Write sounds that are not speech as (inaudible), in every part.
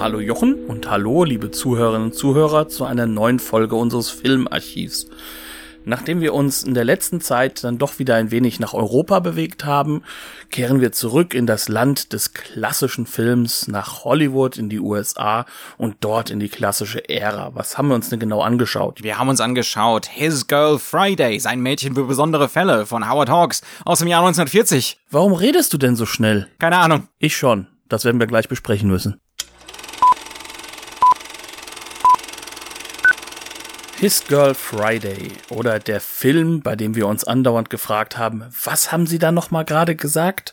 Hallo Jochen und hallo liebe Zuhörerinnen und Zuhörer zu einer neuen Folge unseres Filmarchivs. Nachdem wir uns in der letzten Zeit dann doch wieder ein wenig nach Europa bewegt haben, kehren wir zurück in das Land des klassischen Films, nach Hollywood, in die USA und dort in die klassische Ära. Was haben wir uns denn genau angeschaut? Wir haben uns angeschaut His Girl Friday, sein Mädchen für besondere Fälle von Howard Hawks aus dem Jahr 1940. Warum redest du denn so schnell? Keine Ahnung. Ich schon. Das werden wir gleich besprechen müssen. His Girl Friday oder der Film, bei dem wir uns andauernd gefragt haben, was haben Sie da noch mal gerade gesagt?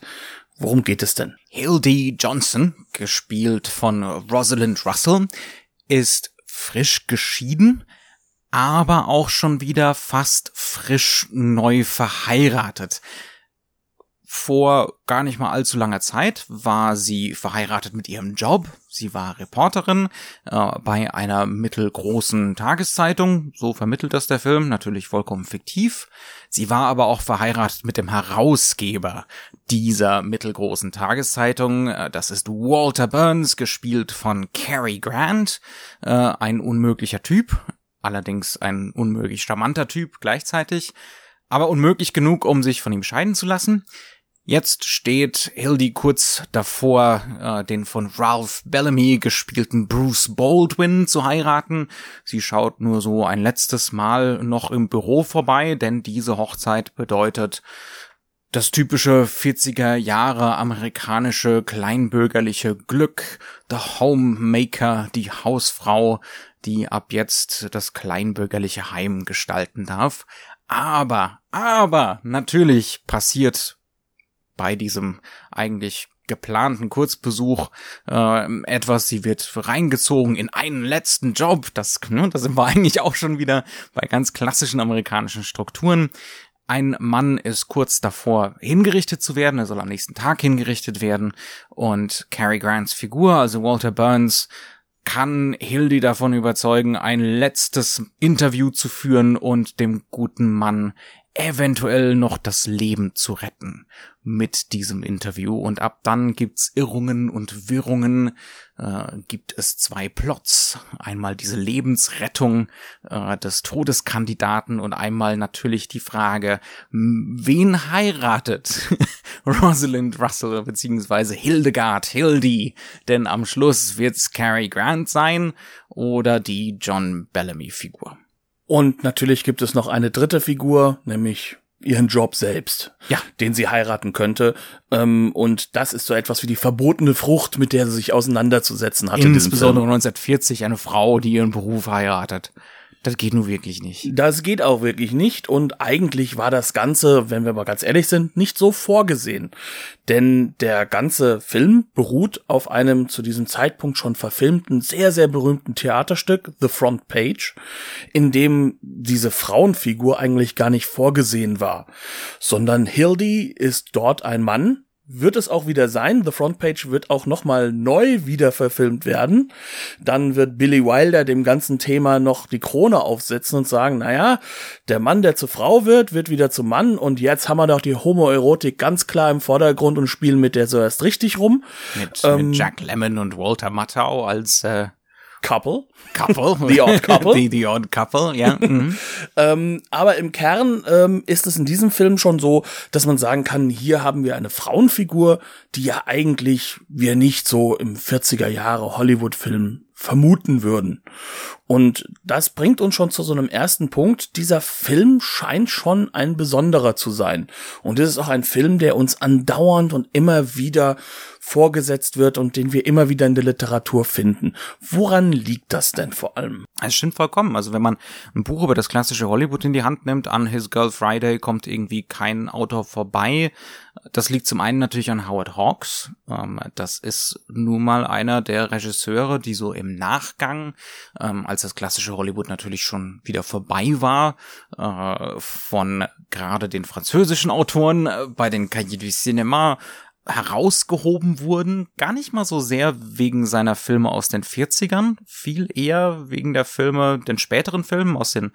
Worum geht es denn? Hildy Johnson, gespielt von Rosalind Russell, ist frisch geschieden, aber auch schon wieder fast frisch neu verheiratet. Vor gar nicht mal allzu langer Zeit war sie verheiratet mit ihrem Job. Sie war Reporterin äh, bei einer mittelgroßen Tageszeitung. So vermittelt das der Film, natürlich vollkommen fiktiv. Sie war aber auch verheiratet mit dem Herausgeber dieser mittelgroßen Tageszeitung. Äh, das ist Walter Burns, gespielt von Cary Grant. Äh, ein unmöglicher Typ. Allerdings ein unmöglich charmanter Typ gleichzeitig. Aber unmöglich genug, um sich von ihm scheiden zu lassen. Jetzt steht Hildy kurz davor, äh, den von Ralph Bellamy gespielten Bruce Baldwin zu heiraten. Sie schaut nur so ein letztes Mal noch im Büro vorbei, denn diese Hochzeit bedeutet das typische 40er Jahre amerikanische kleinbürgerliche Glück, the Homemaker, die Hausfrau, die ab jetzt das kleinbürgerliche Heim gestalten darf. Aber, aber, natürlich passiert bei diesem eigentlich geplanten Kurzbesuch äh, etwas, sie wird reingezogen in einen letzten Job. Das, ne, da sind wir (laughs) eigentlich auch schon wieder bei ganz klassischen amerikanischen Strukturen. Ein Mann ist kurz davor hingerichtet zu werden, er soll am nächsten Tag hingerichtet werden und Cary Grants Figur, also Walter Burns, kann Hildy davon überzeugen, ein letztes Interview zu führen und dem guten Mann eventuell noch das Leben zu retten mit diesem Interview und ab dann gibt's Irrungen und Wirrungen, äh, gibt es zwei Plots. Einmal diese Lebensrettung äh, des Todeskandidaten und einmal natürlich die Frage, wen heiratet (laughs) Rosalind Russell beziehungsweise Hildegard Hildy? Denn am Schluss wird's Cary Grant sein oder die John Bellamy Figur. Und natürlich gibt es noch eine dritte Figur, nämlich ihren Job selbst, ja. den sie heiraten könnte. Ähm, und das ist so etwas wie die verbotene Frucht, mit der sie sich auseinanderzusetzen hat. Insbesondere 1940 eine Frau, die ihren Beruf heiratet. Das geht nun wirklich nicht. Das geht auch wirklich nicht und eigentlich war das Ganze, wenn wir mal ganz ehrlich sind, nicht so vorgesehen. Denn der ganze Film beruht auf einem zu diesem Zeitpunkt schon verfilmten, sehr, sehr berühmten Theaterstück, The Front Page, in dem diese Frauenfigur eigentlich gar nicht vorgesehen war, sondern Hildy ist dort ein Mann, wird es auch wieder sein. The Front Page wird auch nochmal neu wieder verfilmt werden. Dann wird Billy Wilder dem ganzen Thema noch die Krone aufsetzen und sagen, naja, der Mann, der zur Frau wird, wird wieder zum Mann und jetzt haben wir doch die Homoerotik ganz klar im Vordergrund und spielen mit der so erst richtig rum. Mit, ähm, mit Jack Lemmon und Walter Matthau als äh Couple. Couple. (laughs) The Odd Couple. the, the Odd Couple, ja. (laughs) Mhm. ähm, aber im Kern ähm, ist es in diesem Film schon so, dass man sagen kann, hier haben wir eine Frauenfigur, die ja eigentlich wir nicht so im 40er Jahre Hollywood-Film vermuten würden. Und das bringt uns schon zu so einem ersten Punkt. Dieser Film scheint schon ein besonderer zu sein. Und es ist auch ein Film, der uns andauernd und immer wieder vorgesetzt wird und den wir immer wieder in der Literatur finden. Woran liegt das denn vor allem? Es stimmt vollkommen. Also wenn man ein Buch über das klassische Hollywood in die Hand nimmt, an His Girl Friday kommt irgendwie kein Autor vorbei. Das liegt zum einen natürlich an Howard Hawks. Ähm, das ist nun mal einer der Regisseure, die so im Nachgang, ähm, als das klassische Hollywood natürlich schon wieder vorbei war, äh, von gerade den französischen Autoren äh, bei den Cahiers du Cinéma herausgehoben wurden, gar nicht mal so sehr wegen seiner Filme aus den 40ern, viel eher wegen der Filme, den späteren Filmen aus den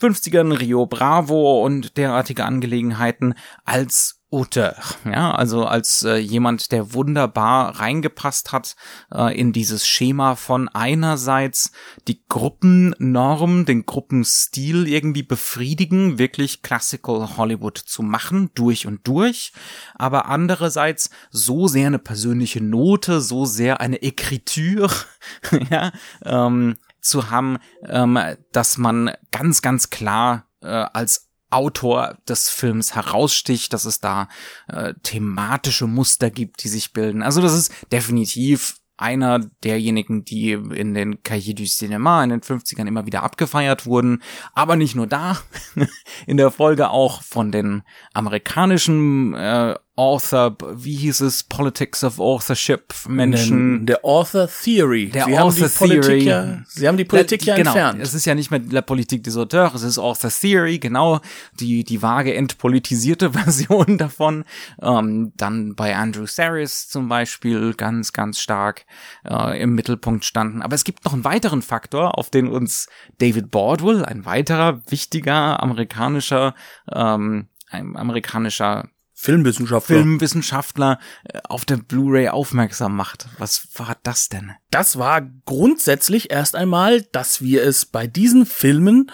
50ern, Rio Bravo und derartige Angelegenheiten, als Auteur, ja, also als äh, jemand, der wunderbar reingepasst hat äh, in dieses Schema von einerseits die Gruppennorm, den Gruppenstil irgendwie befriedigen, wirklich Classical Hollywood zu machen, durch und durch, aber andererseits so sehr eine persönliche Note, so sehr eine Écriture, (laughs) ja, ähm, zu haben, ähm, dass man ganz, ganz klar äh, als Autor des Films heraussticht, dass es da äh, thematische Muster gibt, die sich bilden. Also das ist definitiv einer derjenigen, die in den Cahiers du Cinéma in den 50ern immer wieder abgefeiert wurden. Aber nicht nur da, (laughs) in der Folge auch von den amerikanischen äh, Author, wie hieß es, Politics of Authorship Menschen. Der Author Theory. Der Sie Author haben die Theory. Politik ja, Sie haben die Politik ja genau. entfernt. Es ist ja nicht mehr La Politique des Auteurs, es ist Author Theory, genau, die, die vage entpolitisierte (laughs) Version davon. Ähm, dann bei Andrew Saris zum Beispiel ganz, ganz stark äh, im Mittelpunkt standen. Aber es gibt noch einen weiteren Faktor, auf den uns David Baldwin, ein weiterer wichtiger amerikanischer, ähm, ein amerikanischer Filmwissenschaftler. Filmwissenschaftler äh, auf der Blu-ray aufmerksam macht. Was war das denn? Das war grundsätzlich erst einmal, dass wir es bei diesen Filmen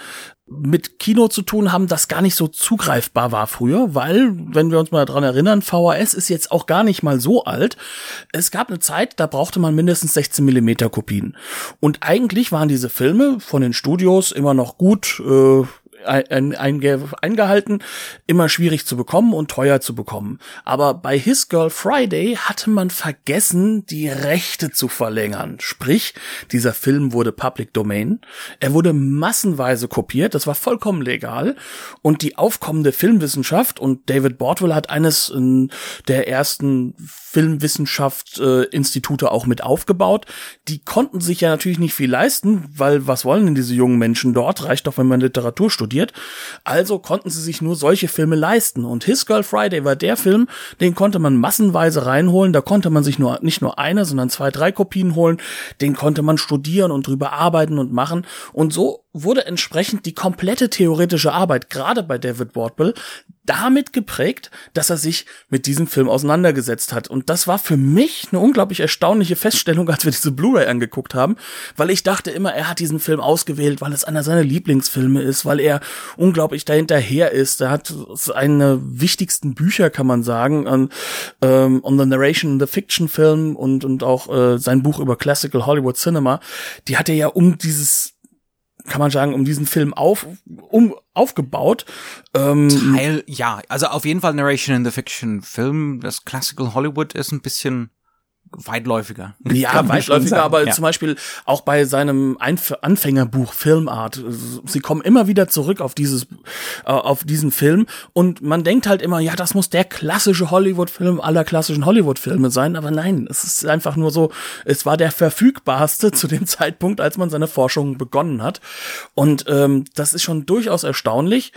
mit Kino zu tun haben, das gar nicht so zugreifbar war früher, weil, wenn wir uns mal dran erinnern, VHS ist jetzt auch gar nicht mal so alt. Es gab eine Zeit, da brauchte man mindestens 16 Millimeter Kopien. Und eigentlich waren diese Filme von den Studios immer noch gut äh, ein, ein, eingehalten, immer schwierig zu bekommen und teuer zu bekommen. Aber bei His Girl Friday hatte man vergessen, die Rechte zu verlängern. Sprich, dieser Film wurde Public Domain. Er wurde massenweise kopiert, das war vollkommen legal. Und die aufkommende Filmwissenschaft und David Bordwell hat eines äh, der ersten Filmwissenschaft-Institute äh, auch mit aufgebaut. Die konnten sich ja natürlich nicht viel leisten, weil was wollen denn diese jungen Menschen dort? Reicht doch, wenn man Literatur studiert. Also konnten sie sich nur solche Filme leisten. Und His Girl Friday war der Film, den konnte man massenweise reinholen. Da konnte man sich nur nicht nur eine, sondern zwei, drei Kopien holen. Den konnte man studieren und drüber arbeiten und machen. Und so wurde entsprechend die komplette theoretische Arbeit, gerade bei David Wardwell, damit geprägt, dass er sich mit diesem Film auseinandergesetzt hat. Und das war für mich eine unglaublich erstaunliche Feststellung, als wir diese Blu-ray angeguckt haben, weil ich dachte immer, er hat diesen Film ausgewählt, weil es einer seiner Lieblingsfilme ist, weil er unglaublich dahinterher ist. Er hat eine wichtigsten Bücher, kann man sagen, on, ähm, on the Narration in the Fiction Film und, und auch äh, sein Buch über Classical Hollywood Cinema, die hat er ja um dieses kann man sagen, um diesen Film auf, um, aufgebaut. Ähm, Teil, ja, also auf jeden Fall Narration in the Fiction Film. Das Classical Hollywood ist ein bisschen weitläufiger. Ja, weitläufiger, aber ja. zum Beispiel auch bei seinem Einf Anfängerbuch Filmart. Sie kommen immer wieder zurück auf dieses, äh, auf diesen Film und man denkt halt immer, ja, das muss der klassische Hollywood-Film aller klassischen Hollywood-Filme sein, aber nein, es ist einfach nur so, es war der verfügbarste (laughs) zu dem Zeitpunkt, als man seine Forschung begonnen hat und ähm, das ist schon durchaus erstaunlich,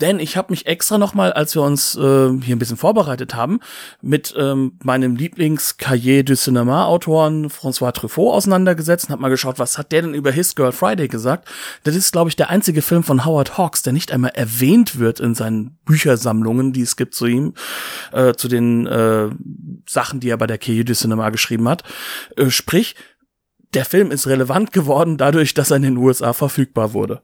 denn ich habe mich extra nochmal, als wir uns äh, hier ein bisschen vorbereitet haben, mit ähm, meinem Lieblings-Cahiers de Cinema-Autoren François Truffaut auseinandergesetzt und habe mal geschaut, was hat der denn über His Girl Friday gesagt. Das ist, glaube ich, der einzige Film von Howard Hawks, der nicht einmal erwähnt wird in seinen Büchersammlungen, die es gibt zu ihm, äh, zu den äh, Sachen, die er bei der Cahiers du Cinema geschrieben hat. Äh, sprich, der Film ist relevant geworden dadurch, dass er in den USA verfügbar wurde.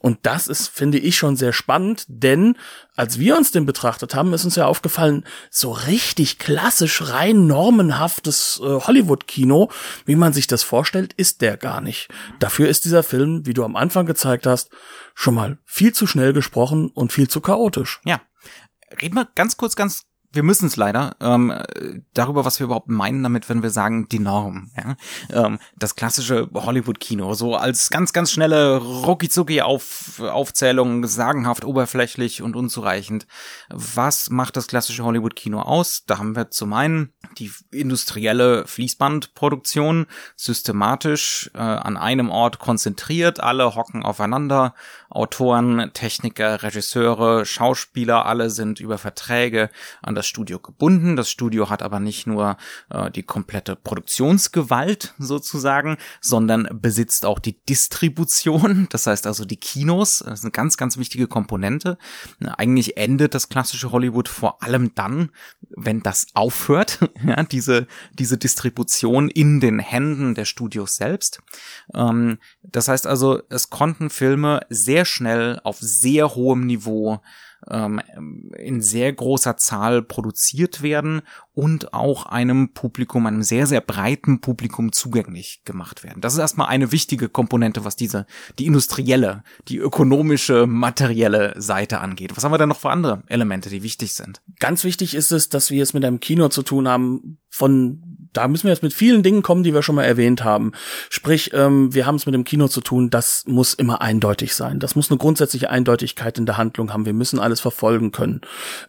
Und das ist, finde ich, schon sehr spannend, denn als wir uns den betrachtet haben, ist uns ja aufgefallen, so richtig klassisch rein normenhaftes äh, Hollywood-Kino, wie man sich das vorstellt, ist der gar nicht. Dafür ist dieser Film, wie du am Anfang gezeigt hast, schon mal viel zu schnell gesprochen und viel zu chaotisch. Ja. Reden wir ganz kurz, ganz wir müssen es leider, ähm, darüber, was wir überhaupt meinen damit, wenn wir sagen, die Norm. Ja? Ähm, das klassische Hollywood-Kino, so als ganz, ganz schnelle Rucki-Zucki-Aufzählung, sagenhaft, oberflächlich und unzureichend. Was macht das klassische Hollywood-Kino aus? Da haben wir zum einen die industrielle Fließbandproduktion, systematisch äh, an einem Ort konzentriert, alle hocken aufeinander, Autoren, Techniker, Regisseure, Schauspieler, alle sind über Verträge an das Studio gebunden. Das Studio hat aber nicht nur äh, die komplette Produktionsgewalt sozusagen, sondern besitzt auch die Distribution. (laughs) Das heißt also die Kinos. Das ist eine ganz, ganz wichtige Komponente. Eigentlich endet das klassische Hollywood vor allem dann, wenn das aufhört, (laughs) ja, diese, diese Distribution in den Händen der Studios selbst. Ähm, das heißt also, es konnten Filme sehr schnell auf sehr hohem Niveau ähm, in sehr großer Zahl produziert werden und auch einem Publikum, einem sehr, sehr breiten Publikum zugänglich gemacht werden. Das ist erstmal eine wichtige Komponente, was diese, die industrielle, die ökonomische, materielle Seite angeht. Was haben wir denn noch für andere Elemente, die wichtig sind? Ganz wichtig ist es, dass wir es mit einem Kino zu tun haben, von da müssen wir jetzt mit vielen Dingen kommen, die wir schon mal erwähnt haben. Sprich, ähm, wir haben es mit dem Kino zu tun, das muss immer eindeutig sein. Das muss eine grundsätzliche Eindeutigkeit in der Handlung haben. Wir müssen alles verfolgen können.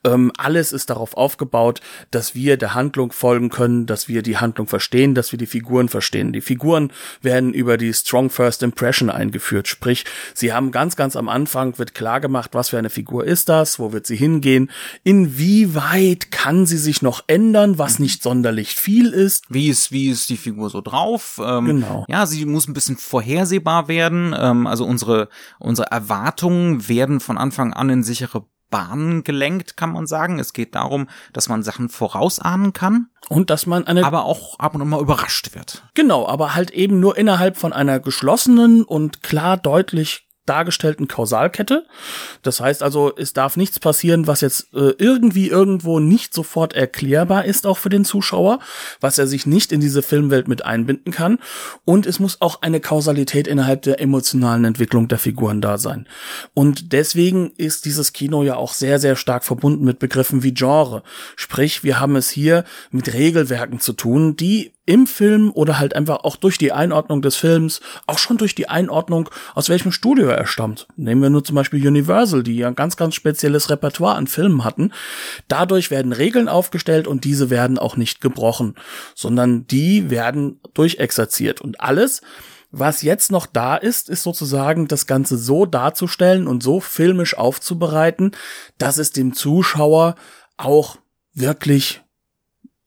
Ähm, alles ist darauf aufgebaut, dass wir der Handlung folgen können, dass wir die Handlung verstehen, dass wir die Figuren verstehen. Die Figuren werden über die Strong First Impression eingeführt. Sprich, sie haben ganz, ganz am Anfang wird klar gemacht, was für eine Figur ist das, wo wird sie hingehen, inwieweit kann sie sich noch ändern, was nicht sonderlich viel ist ist. Wie ist, wie ist die Figur so drauf? Ähm, genau. Ja, sie muss ein bisschen vorhersehbar werden. Ähm, also unsere, unsere Erwartungen werden von Anfang an in sichere Bahnen gelenkt, kann man sagen. Es geht darum, dass man Sachen vorausahnen kann. Und dass man eine. Aber auch ab und an mal überrascht wird. Genau, aber halt eben nur innerhalb von einer geschlossenen und klar deutlich dargestellten Kausalkette. Das heißt also, es darf nichts passieren, was jetzt äh, irgendwie irgendwo nicht sofort erklärbar ist, auch für den Zuschauer, was er sich nicht in diese Filmwelt mit einbinden kann. Und es muss auch eine Kausalität innerhalb der emotionalen Entwicklung der Figuren da sein. Und deswegen ist dieses Kino ja auch sehr, sehr stark verbunden mit Begriffen wie Genre. Sprich, wir haben es hier mit Regelwerken zu tun, die im Film oder halt einfach auch durch die Einordnung des Films, auch schon durch die Einordnung, aus welchem Studio er stammt. Nehmen wir nur zum Beispiel Universal, die ja ein ganz, ganz spezielles Repertoire an Filmen hatten. Dadurch werden Regeln aufgestellt und diese werden auch nicht gebrochen, sondern die werden durchexerziert. Und alles, was jetzt noch da ist, ist sozusagen das Ganze so darzustellen und so filmisch aufzubereiten, dass es dem Zuschauer auch wirklich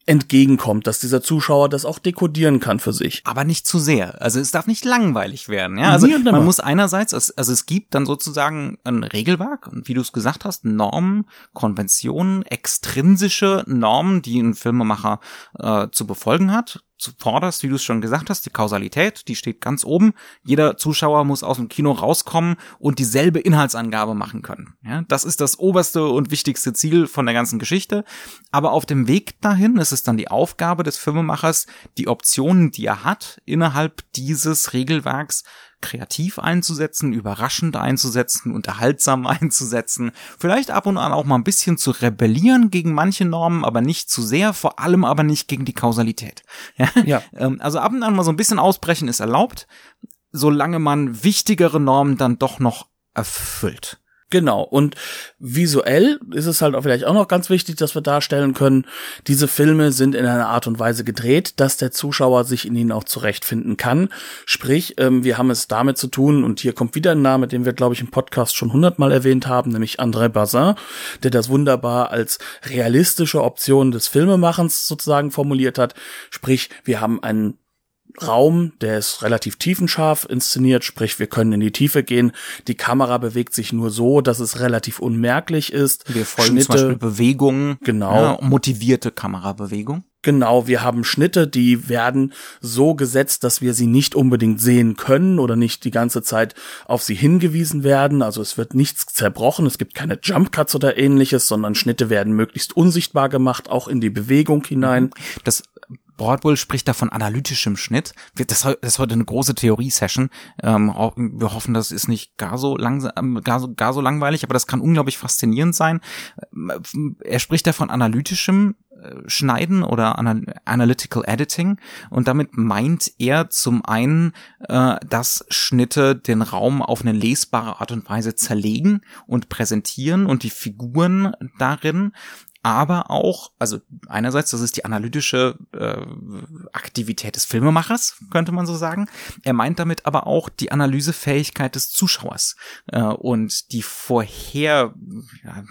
entgegenkommt, dass dieser Zuschauer das auch dekodieren kann für sich. Aber nicht zu sehr. Also es darf nicht langweilig werden. Ja? Also man muss einerseits, also es gibt dann sozusagen ein Regelwerk, wie du es gesagt hast, Normen, Konventionen, extrinsische Normen, die ein Filmemacher äh, zu befolgen hat zuvorderst, wie du es schon gesagt hast, die Kausalität, die steht ganz oben. Jeder Zuschauer muss aus dem Kino rauskommen und dieselbe Inhaltsangabe machen können. Ja, das ist das oberste und wichtigste Ziel von der ganzen Geschichte. Aber auf dem Weg dahin ist es dann die Aufgabe des Filmemachers, die Optionen, die er hat, innerhalb dieses Regelwerks kreativ einzusetzen, überraschend einzusetzen, unterhaltsam (laughs) einzusetzen, vielleicht ab und an auch mal ein bisschen zu rebellieren gegen manche Normen, aber nicht zu sehr, vor allem aber nicht gegen die Kausalität. (laughs) Ja? ja. Ähm, also ab und an mal so ein bisschen ausbrechen ist erlaubt, solange man wichtigere Normen dann doch noch erfüllt. Genau. Und visuell ist es halt auch vielleicht auch noch ganz wichtig, dass wir darstellen können, diese Filme sind in einer Art und Weise gedreht, dass der Zuschauer sich in ihnen auch zurechtfinden kann. Sprich, ähm, wir haben es damit zu tun, und hier kommt wieder ein Name, den wir, glaube ich, im Podcast schon hundertmal erwähnt haben, nämlich André Bazin, der das wunderbar als realistische Option des Filmemachens sozusagen formuliert hat. Sprich, wir haben einen Raum, der ist relativ tiefenscharf inszeniert, sprich wir können in die Tiefe gehen. Die Kamera bewegt sich nur so, dass es relativ unmerklich ist. Wir folgen Schnitte, zum Beispiel Bewegungen, genau, ja, motivierte Kamerabewegung. Genau, wir haben Schnitte, die werden so gesetzt, dass wir sie nicht unbedingt sehen können oder nicht die ganze Zeit auf sie hingewiesen werden. Also es wird nichts zerbrochen, es gibt keine Jump Cuts oder ähnliches, sondern Schnitte werden möglichst unsichtbar gemacht, auch in die Bewegung hinein. Das Broadwell spricht da von analytischem Schnitt. Das, ist heute eine große Theorie-Session. Ähm, wir hoffen, das ist nicht gar so, langsam, gar, so, gar so langweilig, aber das kann unglaublich faszinierend sein. Er spricht da von analytischem äh, Schneiden oder Analytical Editing und damit meint er zum einen, äh, dass Schnitte den Raum auf eine lesbare Art und Weise zerlegen und präsentieren und die Figuren darin aber auch, also einerseits, das ist die analytische äh, Aktivität des Filmemachers, könnte man so sagen. Er meint damit aber auch die Analysefähigkeit des Zuschauers äh, und die vorher, ja,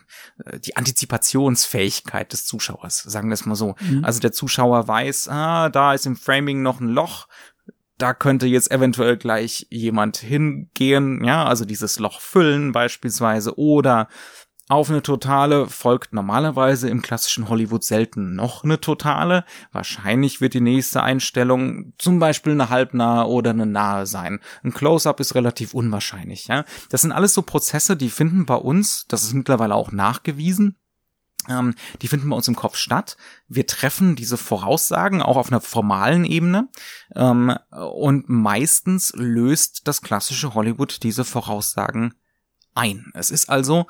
die Antizipationsfähigkeit des Zuschauers, sagen wir es mal so. Mhm. Also der Zuschauer weiß, ah, da ist im Framing noch ein Loch, da könnte jetzt eventuell gleich jemand hingehen, ja, also dieses Loch füllen beispielsweise oder auf eine Totale folgt normalerweise im klassischen Hollywood selten noch eine Totale. Wahrscheinlich wird die nächste Einstellung zum Beispiel eine halbnahe oder eine nahe sein. Ein Close-up ist relativ unwahrscheinlich. Ja? Das sind alles so Prozesse, die finden bei uns, das ist mittlerweile auch nachgewiesen, ähm, die finden bei uns im Kopf statt. Wir treffen diese Voraussagen auch auf einer formalen Ebene ähm, und meistens löst das klassische Hollywood diese Voraussagen ein. Es ist also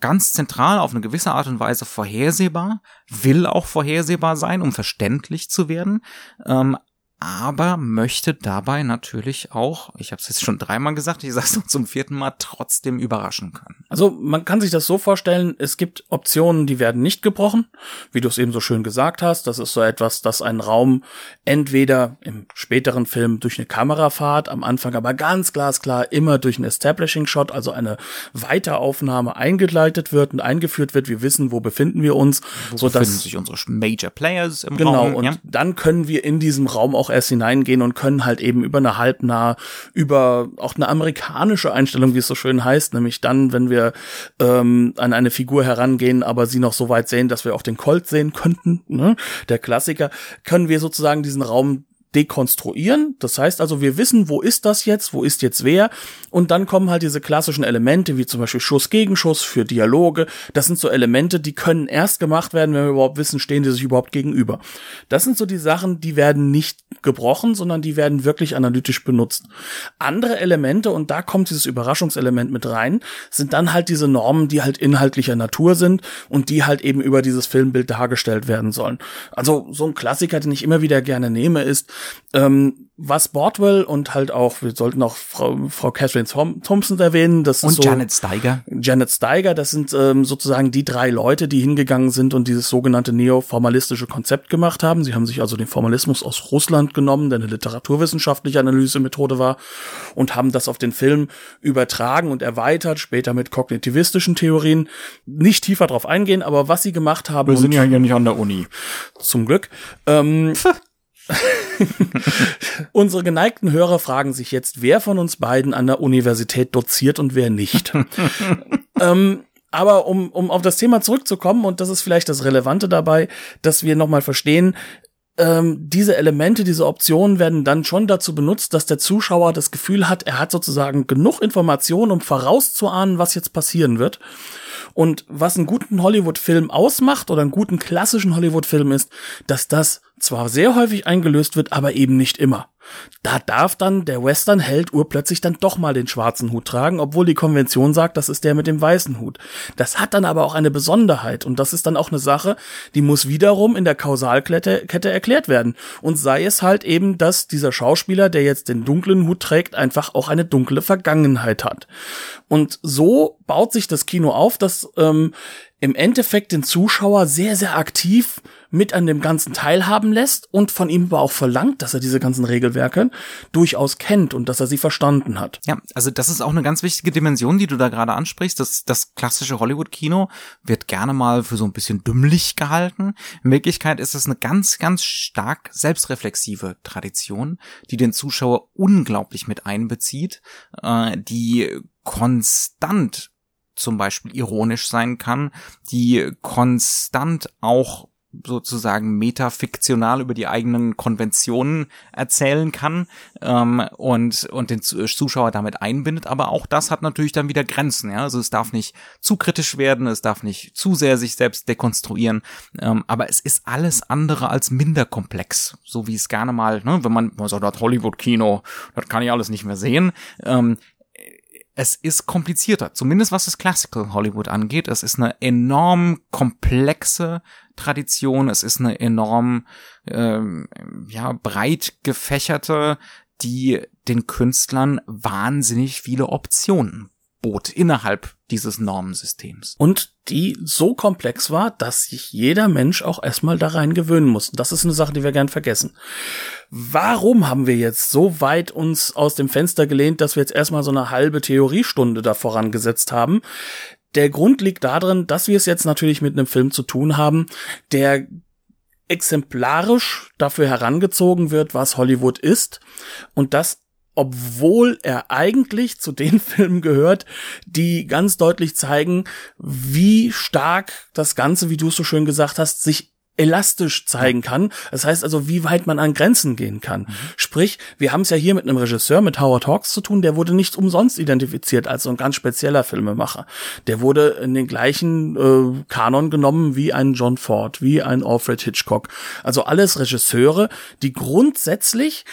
ganz zentral auf eine gewisse Art und Weise vorhersehbar, will auch vorhersehbar sein, um verständlich zu werden, ähm, aber möchte dabei natürlich auch, ich habe es jetzt schon dreimal gesagt, ich sage es noch zum vierten Mal, trotzdem überraschen können. Also man kann sich das so vorstellen, es gibt Optionen, die werden nicht gebrochen, wie du es eben so schön gesagt hast. Das ist so etwas, dass ein Raum entweder im späteren Film durch eine Kamerafahrt, am Anfang aber ganz glasklar immer durch einen Establishing Shot, also eine Weiteraufnahme eingeleitet wird und eingeführt wird. Wir wissen, wo befinden wir uns. Wo so befinden sich unsere Major Players im genau, Raum. Genau, und ja? dann können wir in diesem Raum auch erst hineingehen und können halt eben über eine halbnah, über auch eine amerikanische Einstellung, wie es so schön heißt, nämlich dann, wenn wir ähm, an eine Figur herangehen, aber sie noch so weit sehen, dass wir auch den Colt sehen könnten, ne? der Klassiker, können wir sozusagen diesen Raum dekonstruieren. Das heißt also, wir wissen, wo ist das jetzt, wo ist jetzt wer. Und dann kommen halt diese klassischen Elemente, wie zum Beispiel Schuss gegen Schuss für Dialoge. Das sind so Elemente, die können erst gemacht werden, wenn wir überhaupt wissen, stehen die sich überhaupt gegenüber. Das sind so die Sachen, die werden nicht gebrochen, sondern die werden wirklich analytisch benutzt. Andere Elemente, und da kommt dieses Überraschungselement mit rein, sind dann halt diese Normen, die halt inhaltlicher Natur sind und die halt eben über dieses Filmbild dargestellt werden sollen. Also so ein Klassiker, den ich immer wieder gerne nehme, ist, ähm, was Bordwell und halt auch, wir sollten auch Frau, Frau Catherine Thom Thompson erwähnen. Das und ist so, Janet Steiger. Janet Steiger, das sind ähm, sozusagen die drei Leute, die hingegangen sind und dieses sogenannte neoformalistische Konzept gemacht haben. Sie haben sich also den Formalismus aus Russland genommen, der eine literaturwissenschaftliche Analysemethode war, und haben das auf den Film übertragen und erweitert, später mit kognitivistischen Theorien. Nicht tiefer drauf eingehen, aber was sie gemacht haben. Wir sind ja hier nicht an der Uni. Zum Glück. Ähm, (laughs) (laughs) Unsere geneigten Hörer fragen sich jetzt, wer von uns beiden an der Universität doziert und wer nicht. (laughs) ähm, aber um, um auf das Thema zurückzukommen, und das ist vielleicht das Relevante dabei, dass wir nochmal verstehen, ähm, diese Elemente, diese Optionen werden dann schon dazu benutzt, dass der Zuschauer das Gefühl hat, er hat sozusagen genug Informationen, um vorauszuahnen, was jetzt passieren wird. Und was einen guten Hollywood-Film ausmacht oder einen guten klassischen Hollywood-Film ist, dass das zwar sehr häufig eingelöst wird, aber eben nicht immer. Da darf dann der Western-Held urplötzlich dann doch mal den schwarzen Hut tragen, obwohl die Konvention sagt, das ist der mit dem weißen Hut. Das hat dann aber auch eine Besonderheit und das ist dann auch eine Sache, die muss wiederum in der Kausalkette Kette erklärt werden. Und sei es halt eben, dass dieser Schauspieler, der jetzt den dunklen Hut trägt, einfach auch eine dunkle Vergangenheit hat. Und so baut sich das Kino auf, dass ähm, im Endeffekt den Zuschauer sehr, sehr aktiv mit an dem Ganzen teilhaben lässt und von ihm aber auch verlangt, dass er diese ganzen Regelwerke durchaus kennt und dass er sie verstanden hat. Ja, also das ist auch eine ganz wichtige Dimension, die du da gerade ansprichst. Das, das klassische Hollywood-Kino wird gerne mal für so ein bisschen dümmlich gehalten. In Wirklichkeit ist es eine ganz, ganz stark selbstreflexive Tradition, die den Zuschauer unglaublich mit einbezieht, äh, die konstant zum Beispiel ironisch sein kann, die konstant auch sozusagen metafiktional über die eigenen Konventionen erzählen kann ähm, und und den Zuschauer damit einbindet. Aber auch das hat natürlich dann wieder Grenzen. Ja, also es darf nicht zu kritisch werden, es darf nicht zu sehr sich selbst dekonstruieren. Ähm, aber es ist alles andere als minder komplex, so wie es gerne mal, ne, wenn man, man sagt, das Hollywood-Kino, das kann ich alles nicht mehr sehen. Ähm, es ist komplizierter, zumindest was das Classical Hollywood angeht. Es ist eine enorm komplexe Tradition, es ist eine enorm ähm, ja breit gefächerte, die den Künstlern wahnsinnig viele Optionen bot innerhalb dieses Normensystems. Und die so komplex war, dass sich jeder Mensch auch erstmal da rein gewöhnen muss. Das ist eine Sache, die wir gern vergessen. Warum haben wir jetzt so weit uns aus dem Fenster gelehnt, dass wir jetzt erstmal so eine halbe Theoriestunde da vorangesetzt haben? Der Grund liegt darin, dass wir es jetzt natürlich mit einem Film zu tun haben, der exemplarisch dafür herangezogen wird, was Hollywood ist und das obwohl er eigentlich zu den (laughs) Filmen gehört, die ganz deutlich zeigen, wie stark das Ganze, wie du es so schön gesagt hast, sich elastisch zeigen kann. Das heißt also, wie weit man an Grenzen gehen kann. Mhm. Sprich, wir haben es ja hier mit einem Regisseur, mit Howard Hawks zu tun, der wurde nicht umsonst identifiziert als so ein ganz spezieller Filmemacher. Der wurde in den gleichen äh, Kanon genommen wie ein John Ford, wie ein Alfred Hitchcock. Also alles Regisseure, die grundsätzlich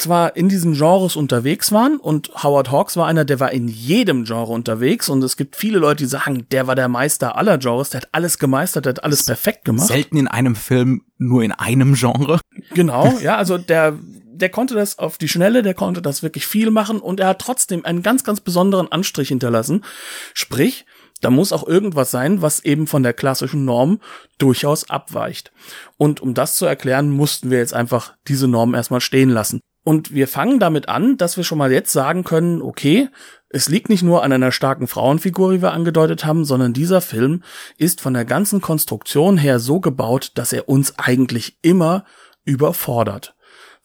zwar in diesen Genres unterwegs waren und Howard Hawks war einer, der war in jedem Genre unterwegs und es gibt viele Leute, die sagen, der war der Meister aller Genres, der hat alles gemeistert, der hat alles perfekt gemacht. Selten in einem Film nur in einem Genre. Genau, (laughs) ja, also der der konnte das auf die Schnelle, der konnte das wirklich viel machen und er hat trotzdem einen ganz, ganz besonderen Anstrich hinterlassen. Sprich, da muss auch irgendwas sein, was eben von der klassischen Norm durchaus abweicht. Und um das zu erklären, mussten wir jetzt einfach diese Norm erstmal stehen lassen. Und wir fangen damit an, dass wir schon mal jetzt sagen können, okay, es liegt nicht nur an einer starken Frauenfigur, wie wir angedeutet haben, sondern dieser Film ist von der ganzen Konstruktion her so gebaut, dass er uns eigentlich immer überfordert.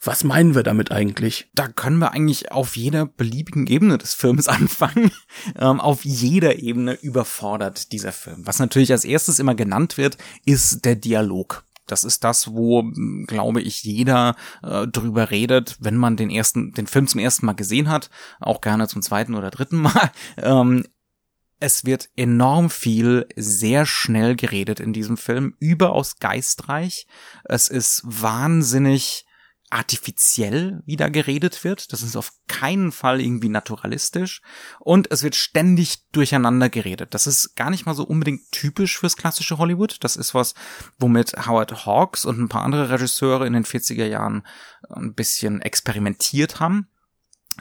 Was meinen wir damit eigentlich? Da können wir eigentlich auf jeder beliebigen Ebene des Films (laughs) anfangen. Ähm, auf jeder Ebene überfordert dieser Film. Was natürlich als erstes immer genannt wird, ist der Dialog. Das ist das, wo, glaube ich, jeder äh, drüber redet, wenn man den ersten, den Film zum ersten Mal gesehen hat, auch gerne zum zweiten oder dritten Mal. (laughs) Ähm, es wird enorm viel sehr schnell geredet in diesem Film, überaus geistreich. Es ist wahnsinnig artifiziell wieder geredet wird. Das ist auf keinen Fall irgendwie naturalistisch. Und es wird ständig durcheinander geredet. Das ist gar nicht mal so unbedingt typisch fürs klassische Hollywood. Das ist was, womit Howard Hawks und ein paar andere Regisseure in den 40er Jahren ein bisschen experimentiert haben.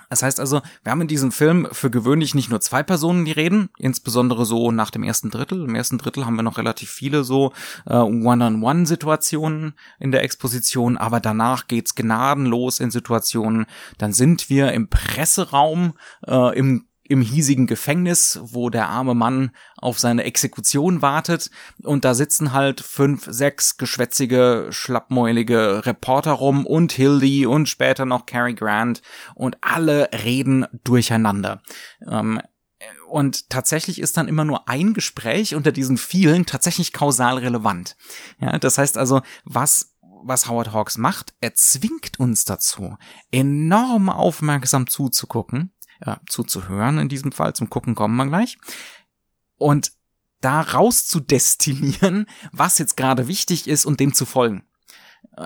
Das heißt also, wir haben in diesem Film für gewöhnlich nicht nur zwei Personen, die reden, insbesondere so nach dem ersten Drittel. Im ersten Drittel haben wir noch relativ viele so äh, One-on-One-Situationen in der Exposition, aber danach geht's gnadenlos in Situationen. Dann sind wir im Presseraum, äh, im im hiesigen Gefängnis, wo der arme Mann auf seine Exekution wartet und da sitzen halt fünf, sechs geschwätzige, schlappmäulige Reporter rum und Hildy und später noch Cary Grant und alle reden durcheinander. Ähm, und tatsächlich ist dann immer nur ein Gespräch unter diesen vielen tatsächlich kausal relevant. Ja, das heißt also, was was Howard Hawks macht, er zwingt uns dazu, enorm aufmerksam zuzugucken ja, zuzuhören in diesem Fall. Zum Gucken kommen wir gleich. Und da rauszudestillieren, was jetzt gerade wichtig ist und dem zu folgen.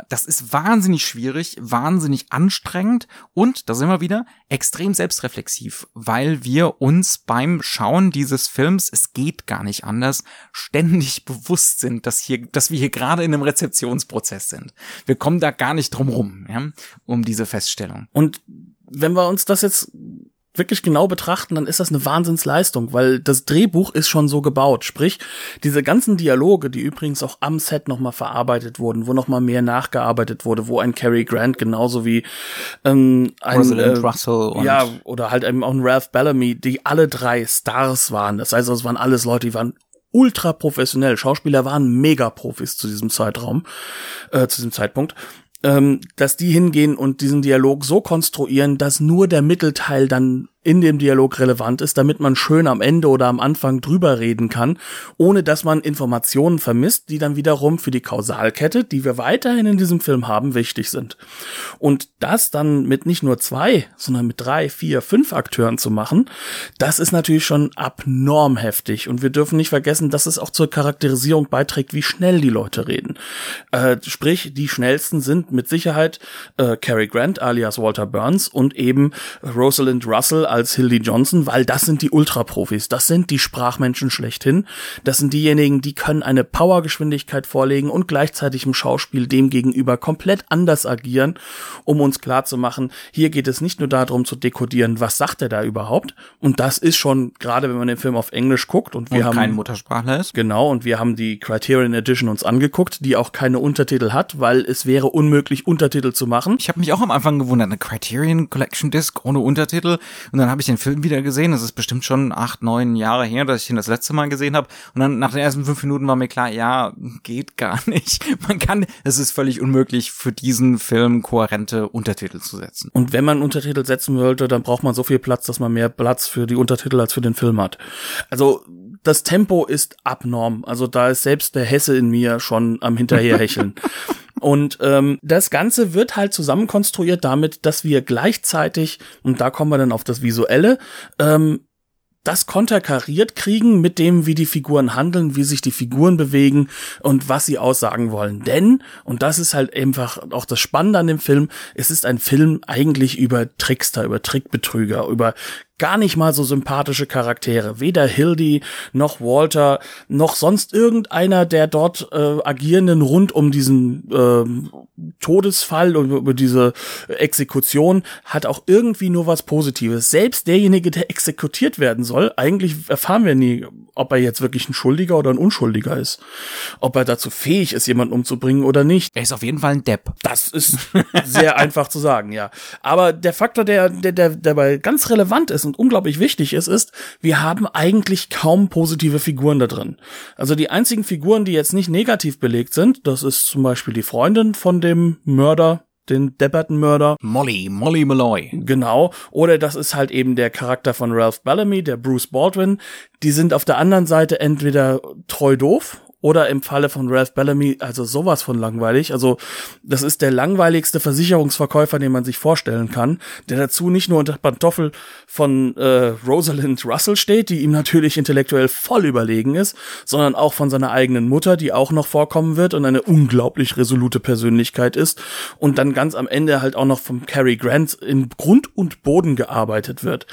Das ist wahnsinnig schwierig, wahnsinnig anstrengend und, da sind wir wieder, extrem selbstreflexiv, weil wir uns beim Schauen dieses Films, es geht gar nicht anders, ständig (laughs) bewusst sind, dass hier, dass wir hier gerade in einem Rezeptionsprozess sind. Wir kommen da gar nicht drum rum, ja, um diese Feststellung. Und wenn wir uns das jetzt wirklich genau betrachten, dann ist das eine Wahnsinnsleistung, weil das Drehbuch ist schon so gebaut. Sprich, diese ganzen Dialoge, die übrigens auch am Set nochmal verarbeitet wurden, wo nochmal mehr nachgearbeitet wurde, wo ein Cary Grant genauso wie ähm, ein äh, Russell ja oder halt eben auch ein Ralph Bellamy, die alle drei Stars waren. Das heißt, es waren alles Leute, die waren ultra professionell. Schauspieler waren mega Profis zu diesem Zeitraum, äh, zu diesem Zeitpunkt ähm, dass die hingehen und diesen Dialog so konstruieren, dass nur der Mittelteil dann in dem Dialog relevant ist, damit man schön am Ende oder am Anfang drüber reden kann, ohne dass man Informationen vermisst, die dann wiederum für die Kausalkette, die wir weiterhin in diesem Film haben, wichtig sind. Und das dann mit nicht nur zwei, sondern mit drei, vier, fünf Akteuren zu machen, das ist natürlich schon abnorm heftig. Und wir dürfen nicht vergessen, dass es auch zur Charakterisierung beiträgt, wie schnell die Leute reden. Äh, sprich, die schnellsten sind mit Sicherheit äh, Cary Grant alias Walter Burns und eben Rosalind Russell als Hildy Johnson, weil das sind die Ultraprofis, das sind die Sprachmenschen schlechthin. Das sind diejenigen, die können eine Powergeschwindigkeit vorlegen und gleichzeitig im Schauspiel dem gegenüber komplett anders agieren, um uns klar zu machen, hier geht es nicht nur darum zu dekodieren, was sagt er da überhaupt. Und das ist schon, gerade wenn man den Film auf Englisch guckt und wir und haben. kein Muttersprachler ist. Genau, und wir haben die Criterion Edition uns angeguckt, die auch keine Untertitel hat, weil es wäre unmöglich, Untertitel zu machen. Ich habe mich auch am Anfang gewundert, eine Criterion Collection Disc ohne Untertitel. Und dann habe ich den Film wieder gesehen. Das ist bestimmt schon acht, neun Jahre her, dass ich ihn das letzte Mal gesehen habe. Und dann nach den ersten fünf Minuten war mir klar, ja, geht gar (laughs) nicht. Man kann, es ist völlig unmöglich, für diesen Film kohärente Untertitel zu setzen. Und wenn man Untertitel setzen wollte, dann braucht man so viel Platz, dass man mehr Platz für die Untertitel als für den Film hat. Also das Tempo ist abnorm. Also da ist selbst der Hesse in mir schon am Hinterherhecheln. (laughs) Und ähm, das Ganze wird halt zusammenkonstruiert damit, dass wir gleichzeitig, und da kommen wir dann auf das Visuelle, ähm, das konterkariert kriegen mit dem, wie die Figuren handeln, wie sich die Figuren bewegen und was sie aussagen wollen. Denn, und das ist halt einfach auch das Spannende an dem Film, es ist ein Film eigentlich über Trickster, über Trickbetrüger, über gar nicht mal so sympathische Charaktere. Weder Hildy noch Walter noch sonst irgendeiner der dort äh, agierenden rund um diesen äh, Todesfall und über diese Exekution hat auch irgendwie nur was Positives. Selbst derjenige, der exekutiert werden soll, eigentlich erfahren wir nie, ob er jetzt wirklich ein Schuldiger oder ein Unschuldiger ist. Ob er dazu fähig ist, jemanden umzubringen oder nicht. Er ist auf jeden Fall ein Depp. Das ist sehr (laughs) einfach zu sagen, ja. Aber der Faktor, der, der, der dabei ganz relevant ist und unglaublich wichtig ist, ist, wir haben eigentlich kaum positive Figuren da drin. Also die einzigen Figuren, die jetzt nicht negativ belegt sind, das ist zum Beispiel die Freundin von dem Mörder, den Depperton-Mörder. Molly, Molly Malloy. Genau. Oder das ist halt eben der Charakter von Ralph Bellamy, der Bruce Baldwin. Die sind auf der anderen Seite entweder treu doof oder im Falle von Ralph Bellamy, also sowas von langweilig. Also, das ist der langweiligste Versicherungsverkäufer, den man sich vorstellen kann, der dazu nicht nur unter Pantoffel von äh, Rosalind Russell steht, die ihm natürlich intellektuell voll überlegen ist, sondern auch von seiner eigenen Mutter, die auch noch vorkommen wird und eine unglaublich resolute Persönlichkeit ist. Und dann ganz am Ende halt auch noch vom Cary Grant in Grund und Boden gearbeitet wird.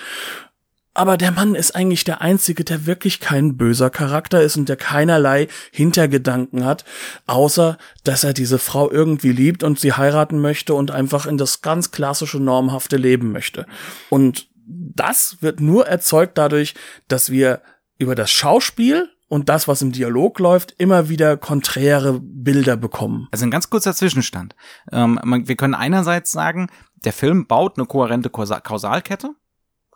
Aber der Mann ist eigentlich der Einzige, der wirklich kein böser Charakter ist und der keinerlei Hintergedanken hat, außer dass er diese Frau irgendwie liebt und sie heiraten möchte und einfach in das ganz klassische normhafte Leben möchte. Und das wird nur erzeugt dadurch, dass wir über das Schauspiel und das, was im Dialog läuft, immer wieder konträre Bilder bekommen. Also ein ganz kurzer Zwischenstand. Ähm, wir können einerseits sagen, der Film baut eine kohärente Kausalkette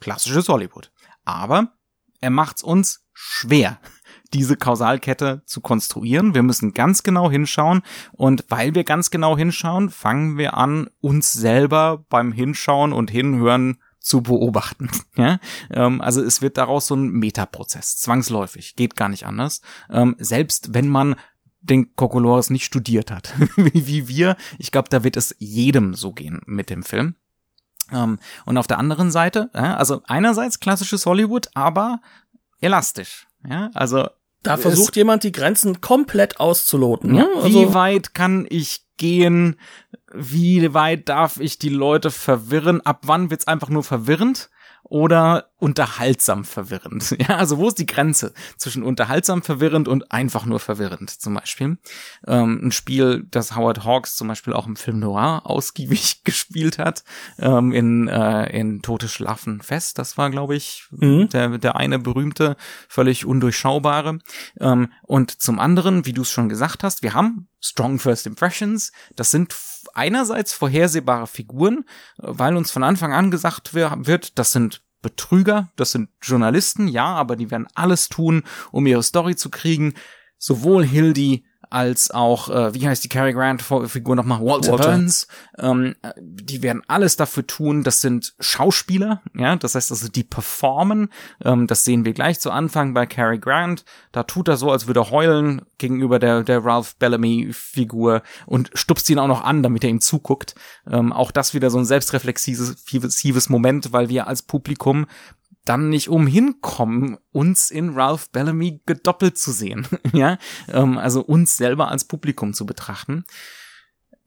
klassisches Hollywood. Aber er macht's uns schwer, (laughs) diese Kausalkette zu konstruieren. Wir müssen ganz genau hinschauen und weil wir ganz genau hinschauen, fangen wir an, uns selber beim Hinschauen und Hinhören zu beobachten. (laughs) Ja? Ähm, also es wird daraus so ein Metaprozess, zwangsläufig, geht gar nicht anders. Ähm, selbst wenn man den Kokolores nicht studiert hat, (laughs) wie wir, ich glaube, da wird es jedem so gehen mit dem Film. Ähm, und auf der anderen Seite, also einerseits klassisches Hollywood, aber elastisch. Ja, also da versucht jemand die Grenzen komplett auszuloten. Ne? Ja, also, wie weit kann ich gehen? Wie weit darf ich die Leute verwirren? Ab wann wird's einfach nur verwirrend? Oder unterhaltsam verwirrend. (laughs) Ja, also wo ist die Grenze zwischen unterhaltsam verwirrend und einfach nur verwirrend zum Beispiel? Ähm, ein Spiel, das Howard Hawks zum Beispiel auch im Film Noir ausgiebig (laughs) gespielt hat, ähm, in, äh, in Tote Schlafen fest. Das war, glaube ich, mhm. der, der eine berühmte, völlig undurchschaubare. Ähm, und zum anderen, wie du es schon gesagt hast, wir haben Strong First Impressions. Das sind einerseits vorhersehbare Figuren, weil uns von Anfang an gesagt wird, das sind Betrüger, das sind Journalisten, ja, aber die werden alles tun, um ihre Story zu kriegen. Sowohl Hildy als auch, äh, wie heißt die Cary Grant Figur nochmal? Walter, Walter. Burns. Ähm, die werden alles dafür tun. Das sind Schauspieler, ja, das heißt also, die performen. Ähm, das sehen wir gleich zu Anfang bei Cary Grant. Da tut er so, als würde er heulen gegenüber der, der Ralph Bellamy Figur und stupst ihn auch noch an, damit er ihm zuguckt. Ähm, auch das wieder so ein selbstreflexives Moment, weil wir als Publikum dann nicht umhin kommen, uns in Ralph Bellamy gedoppelt zu sehen. (laughs) ja, ähm, also uns selber als Publikum zu betrachten.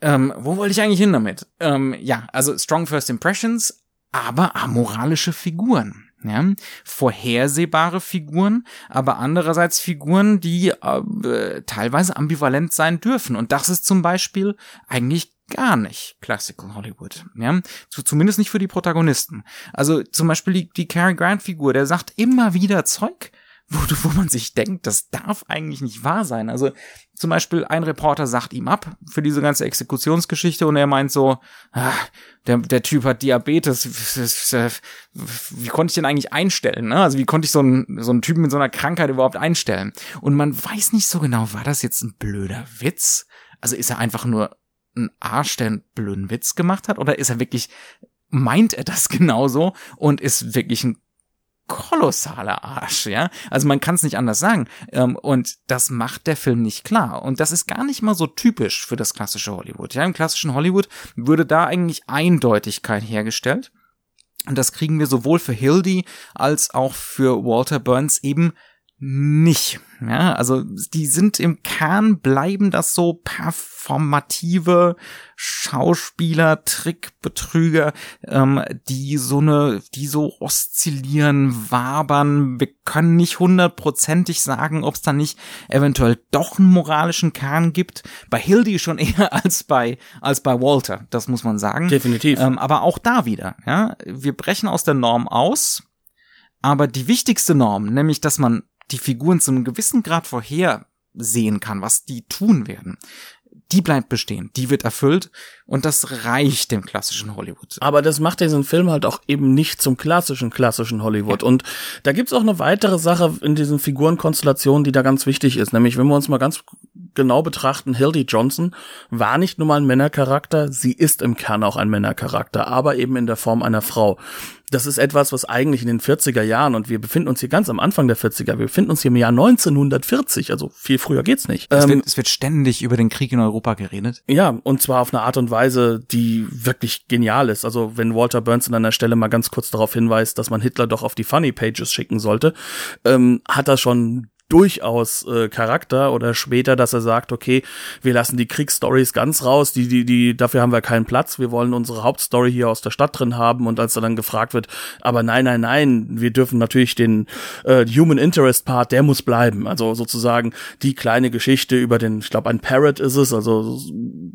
Ähm, wo wollte ich eigentlich hin damit? Ähm, ja, also Strong First Impressions, aber amoralische Figuren. Ja, vorhersehbare Figuren, aber andererseits Figuren, die äh, teilweise ambivalent sein dürfen. Und das ist zum Beispiel eigentlich gar nicht Classical Hollywood. Ja? Zumindest nicht für die Protagonisten. Also zum Beispiel die, die Cary Grant-Figur, der sagt immer wieder Zeug, wo, wo man sich denkt, das darf eigentlich nicht wahr sein. Also zum Beispiel ein Reporter sagt ihm ab für diese ganze Exekutionsgeschichte und er meint so, ah, der, der Typ hat Diabetes, wie konnte ich den eigentlich einstellen? Ne? Also wie konnte ich so einen, so einen Typen mit so einer Krankheit überhaupt einstellen? Und man weiß nicht so genau, war das jetzt ein blöder Witz? Also ist er einfach nur ein Arsch, der einen blöden Witz gemacht hat? Oder ist er wirklich, meint er das (laughs) genauso und ist wirklich ein kolossaler Arsch, ja. Also man kann es nicht anders sagen. Ähm, und das macht der Film nicht klar. Und das ist gar nicht mal so typisch für das klassische Hollywood. Ja, im klassischen Hollywood würde da eigentlich Eindeutigkeit hergestellt. Und das kriegen wir sowohl für Hildy als auch für Walter Burns eben nicht. Ja, also die sind im Kern bleiben das so performative Schauspieler, Trickbetrüger, ähm, die so eine, die so oszillieren, wabern. Wir können nicht hundertprozentig sagen, ob es da nicht eventuell doch einen moralischen Kern gibt. Bei Hildy schon (laughs) eher als bei als bei Walter. Das muss man sagen. Definitiv. Ähm, aber auch da wieder. Ja, wir brechen aus der Norm aus. Aber die wichtigste Norm, nämlich, dass man die Figuren zu einem gewissen Grad vorhersehen kann, was die tun werden, die bleibt bestehen, die wird erfüllt und das reicht dem klassischen Hollywood. Aber das macht diesen Film halt auch eben nicht zum klassischen, klassischen Hollywood. Ja. Und da gibt's auch eine weitere Sache in diesen Figurenkonstellationen, die da ganz wichtig ist. Nämlich, wenn wir uns mal ganz genau betrachten, Hildy Johnson war nicht nur mal ein Männercharakter, sie ist im Kern auch ein Männercharakter, aber eben in der Form einer Frau das ist etwas, was eigentlich in den 40er Jahren, und wir befinden uns hier ganz am Anfang der 40er, wir befinden uns hier im Jahr 1940, also viel früher geht's nicht. Es, ähm, wird, es wird ständig über den Krieg in Europa geredet. Ja, und zwar auf eine Art und Weise, die wirklich genial ist. Also wenn Walter Burns an einer Stelle mal ganz kurz darauf hinweist, dass man Hitler doch auf die Funny Pages schicken sollte, ähm, hat er schon durchaus äh, Charakter oder später, dass er sagt, okay, wir lassen die Kriegsstories ganz raus, die, die, die, dafür haben wir keinen Platz, wir wollen unsere Hauptstory hier aus der Stadt drin haben und als er dann gefragt wird, aber nein, nein, nein, wir dürfen natürlich den äh, Human Interest Part, der muss bleiben. Also sozusagen die kleine Geschichte über den, ich glaube, ein Parrot ist es, also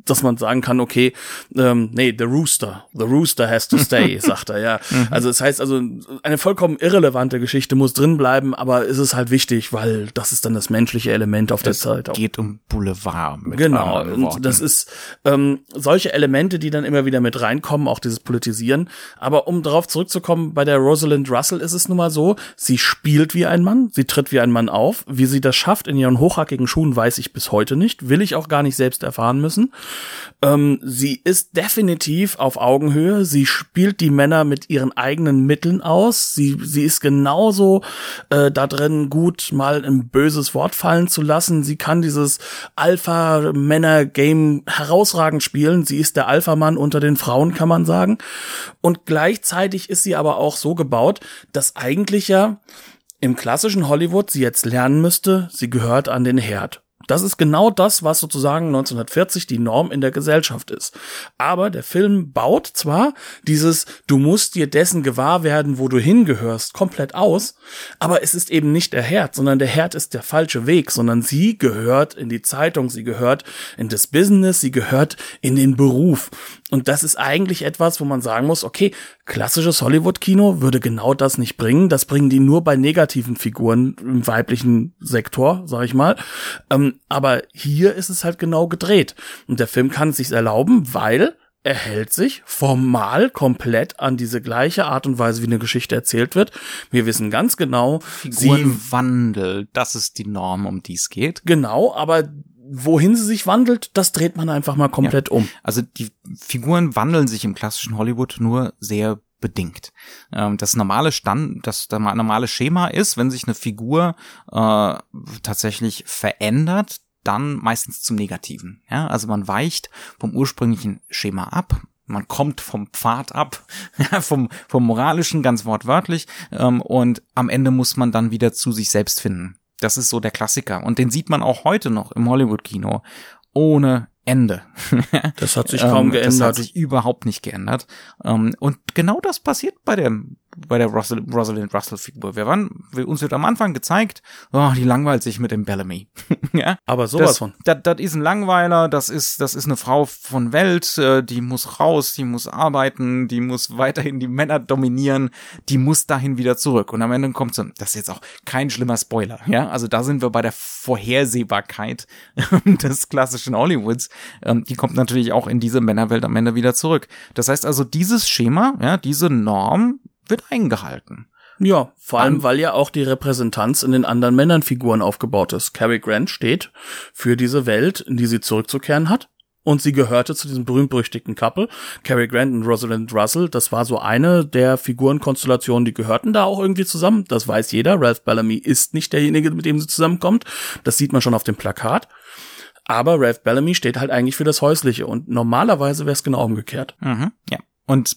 dass man sagen kann, okay, ähm, nee, the Rooster, the Rooster has to stay, (laughs) sagt er, ja. Mhm. Also es das heißt also, eine vollkommen irrelevante Geschichte muss drin bleiben, aber ist es halt wichtig, weil das ist dann das menschliche Element auf es der Zeit. Es geht um Boulevard. Mit genau, und das ist ähm, solche Elemente, die dann immer wieder mit reinkommen, auch dieses Politisieren. Aber um darauf zurückzukommen, bei der Rosalind Russell ist es nun mal so, sie spielt wie ein Mann, sie tritt wie ein Mann auf. Wie sie das schafft in ihren hochhackigen Schuhen, weiß ich bis heute nicht, will ich auch gar nicht selbst erfahren müssen. Ähm, sie ist definitiv auf Augenhöhe, sie spielt die Männer mit ihren eigenen Mitteln aus, sie, sie ist genauso äh, da drin gut, mal im böses Wort fallen zu lassen. Sie kann dieses Alpha-Männer-Game herausragend spielen. Sie ist der Alpha-Mann unter den Frauen, kann man sagen. Und gleichzeitig ist sie aber auch so gebaut, dass eigentlich ja im klassischen Hollywood sie jetzt lernen müsste, sie gehört an den Herd. Das ist genau das, was sozusagen 1940 die Norm in der Gesellschaft ist. Aber der Film baut zwar dieses, du musst dir dessen gewahr werden, wo du hingehörst, komplett aus, aber es ist eben nicht der Herd, sondern der Herd ist der falsche Weg, sondern sie gehört in die Zeitung, sie gehört in das Business, sie gehört in den Beruf. Und das ist eigentlich etwas, wo man sagen muss, okay, klassisches Hollywood-Kino würde genau das nicht bringen. Das bringen die nur bei negativen Figuren im weiblichen Sektor, sag ich mal. Ähm, aber hier ist es halt genau gedreht. Und der Film kann es sich erlauben, weil er hält sich formal komplett an diese gleiche Art und Weise, wie eine Geschichte erzählt wird. Wir wissen ganz genau, Figurenwandel, das ist die Norm, um die es geht. Genau, aber wohin sie sich wandelt, das dreht man einfach mal komplett ja. um. Also die Figuren wandeln sich im klassischen Hollywood nur sehr bedingt. Ähm, das normale Stand, das normale Schema ist, wenn sich eine Figur äh, tatsächlich verändert, dann meistens zum Negativen. Ja, also man weicht vom ursprünglichen Schema ab. Man kommt vom Pfad ab, (laughs) ja, vom, vom moralischen ganz wortwörtlich, ähm, und am Ende muss man dann wieder zu sich selbst finden. Das ist so der Klassiker. Und den sieht man auch heute noch im Hollywood-Kino. Ohne Ende. das hat sich (laughs) kaum geändert. Das hat sich überhaupt nicht geändert. Ähm, und genau das passiert bei dem bei der Russell, Rosalind Russell Figur. Wir waren, uns wird am Anfang gezeigt, oh, die langweilt sich mit dem Bellamy. (laughs) ja? Aber sowas das, von. Das, das ist ein Langweiler, das ist, das ist eine Frau von Welt, äh, die muss raus, die muss arbeiten, die muss weiterhin die Männer dominieren, die muss dahin wieder zurück. Und am Ende kommt so, das ist jetzt auch kein schlimmer Spoiler, ja? Also da sind wir bei der Vorhersehbarkeit (laughs) des klassischen Hollywoods. Ähm, die kommt natürlich auch in diese Männerwelt am Ende wieder zurück. Das heißt also, dieses Schema, ja, diese Norm, wird eingehalten. Ja, vor allem, weil ja auch die Repräsentanz in den anderen Männernfiguren aufgebaut ist. Cary Grant steht für diese Welt, in die sie zurückzukehren hat. Und sie gehörte zu diesem berühmt-berüchtigten Couple. Cary Grant und Rosalind Russell, das war so eine der Figurenkonstellationen, die gehörten da auch irgendwie zusammen. Das weiß jeder. Ralph Bellamy ist nicht derjenige, mit dem sie zusammenkommt. Das sieht man schon auf dem Plakat. Aber Ralph Bellamy steht halt eigentlich für das Häusliche. Und normalerweise wäre es genau umgekehrt. Mhm, ja. Und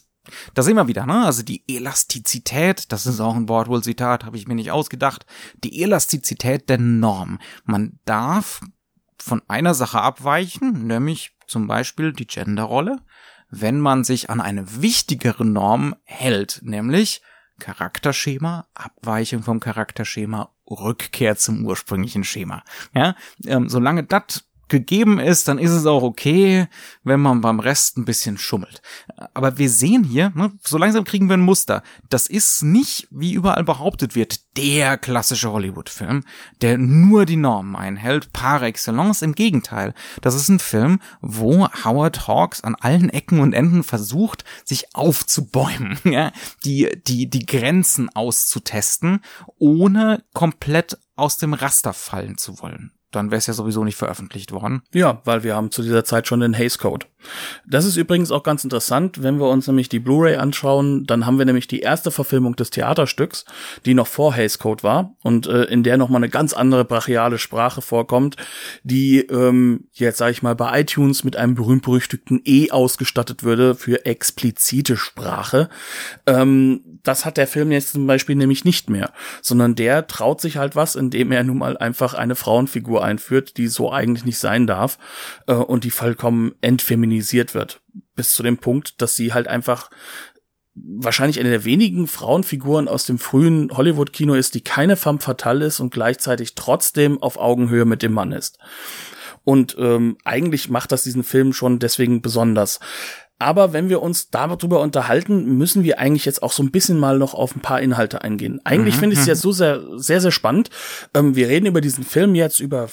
da sehen wir wieder, ne? Also die Elastizität, das ist auch ein Wortwohl-Zitat, habe ich mir nicht ausgedacht. Die Elastizität der Norm. Man darf von einer Sache abweichen, nämlich zum Beispiel die Genderrolle, wenn man sich an eine wichtigere Norm hält, nämlich Charakterschema, Abweichung vom Charakterschema, Rückkehr zum ursprünglichen Schema. Ja, ähm, solange das gegeben ist, dann ist es auch okay, wenn man beim Rest ein bisschen schummelt. Aber wir sehen hier, ne, so langsam kriegen wir ein Muster. Das ist nicht, wie überall behauptet wird, der klassische Hollywood-Film, der nur die Normen einhält, par excellence. Im Gegenteil, das ist ein Film, wo Howard Hawks an allen Ecken und Enden versucht, sich aufzubäumen, (laughs) ja, die, die, die Grenzen auszutesten, ohne komplett aus dem Raster fallen zu wollen dann wäre es ja sowieso nicht veröffentlicht worden. Ja, weil wir haben zu dieser Zeit schon den Haze Code. Das ist übrigens auch ganz interessant, wenn wir uns nämlich die Blu-ray anschauen, dann haben wir nämlich die erste Verfilmung des Theaterstücks, die noch vor Haze Code war und äh, in der noch mal eine ganz andere brachiale Sprache vorkommt, die ähm, jetzt sage ich mal bei iTunes mit einem berühmt-berüchtigten E ausgestattet würde für explizite Sprache. Ähm, das hat der Film jetzt zum Beispiel nämlich nicht mehr, sondern der traut sich halt was, indem er nun mal einfach eine Frauenfigur einführt, die so eigentlich nicht sein darf äh, und die vollkommen entfeminisiert wird. Bis zu dem Punkt, dass sie halt einfach wahrscheinlich eine der wenigen Frauenfiguren aus dem frühen Hollywood-Kino ist, die keine femme fatale ist und gleichzeitig trotzdem auf Augenhöhe mit dem Mann ist. Und ähm, eigentlich macht das diesen Film schon deswegen besonders. Aber wenn wir uns darüber unterhalten, müssen wir eigentlich jetzt auch so ein bisschen mal noch auf ein paar Inhalte eingehen. Eigentlich mhm. finde ich es jetzt so sehr, sehr, sehr spannend. Ähm, wir reden über diesen Film jetzt über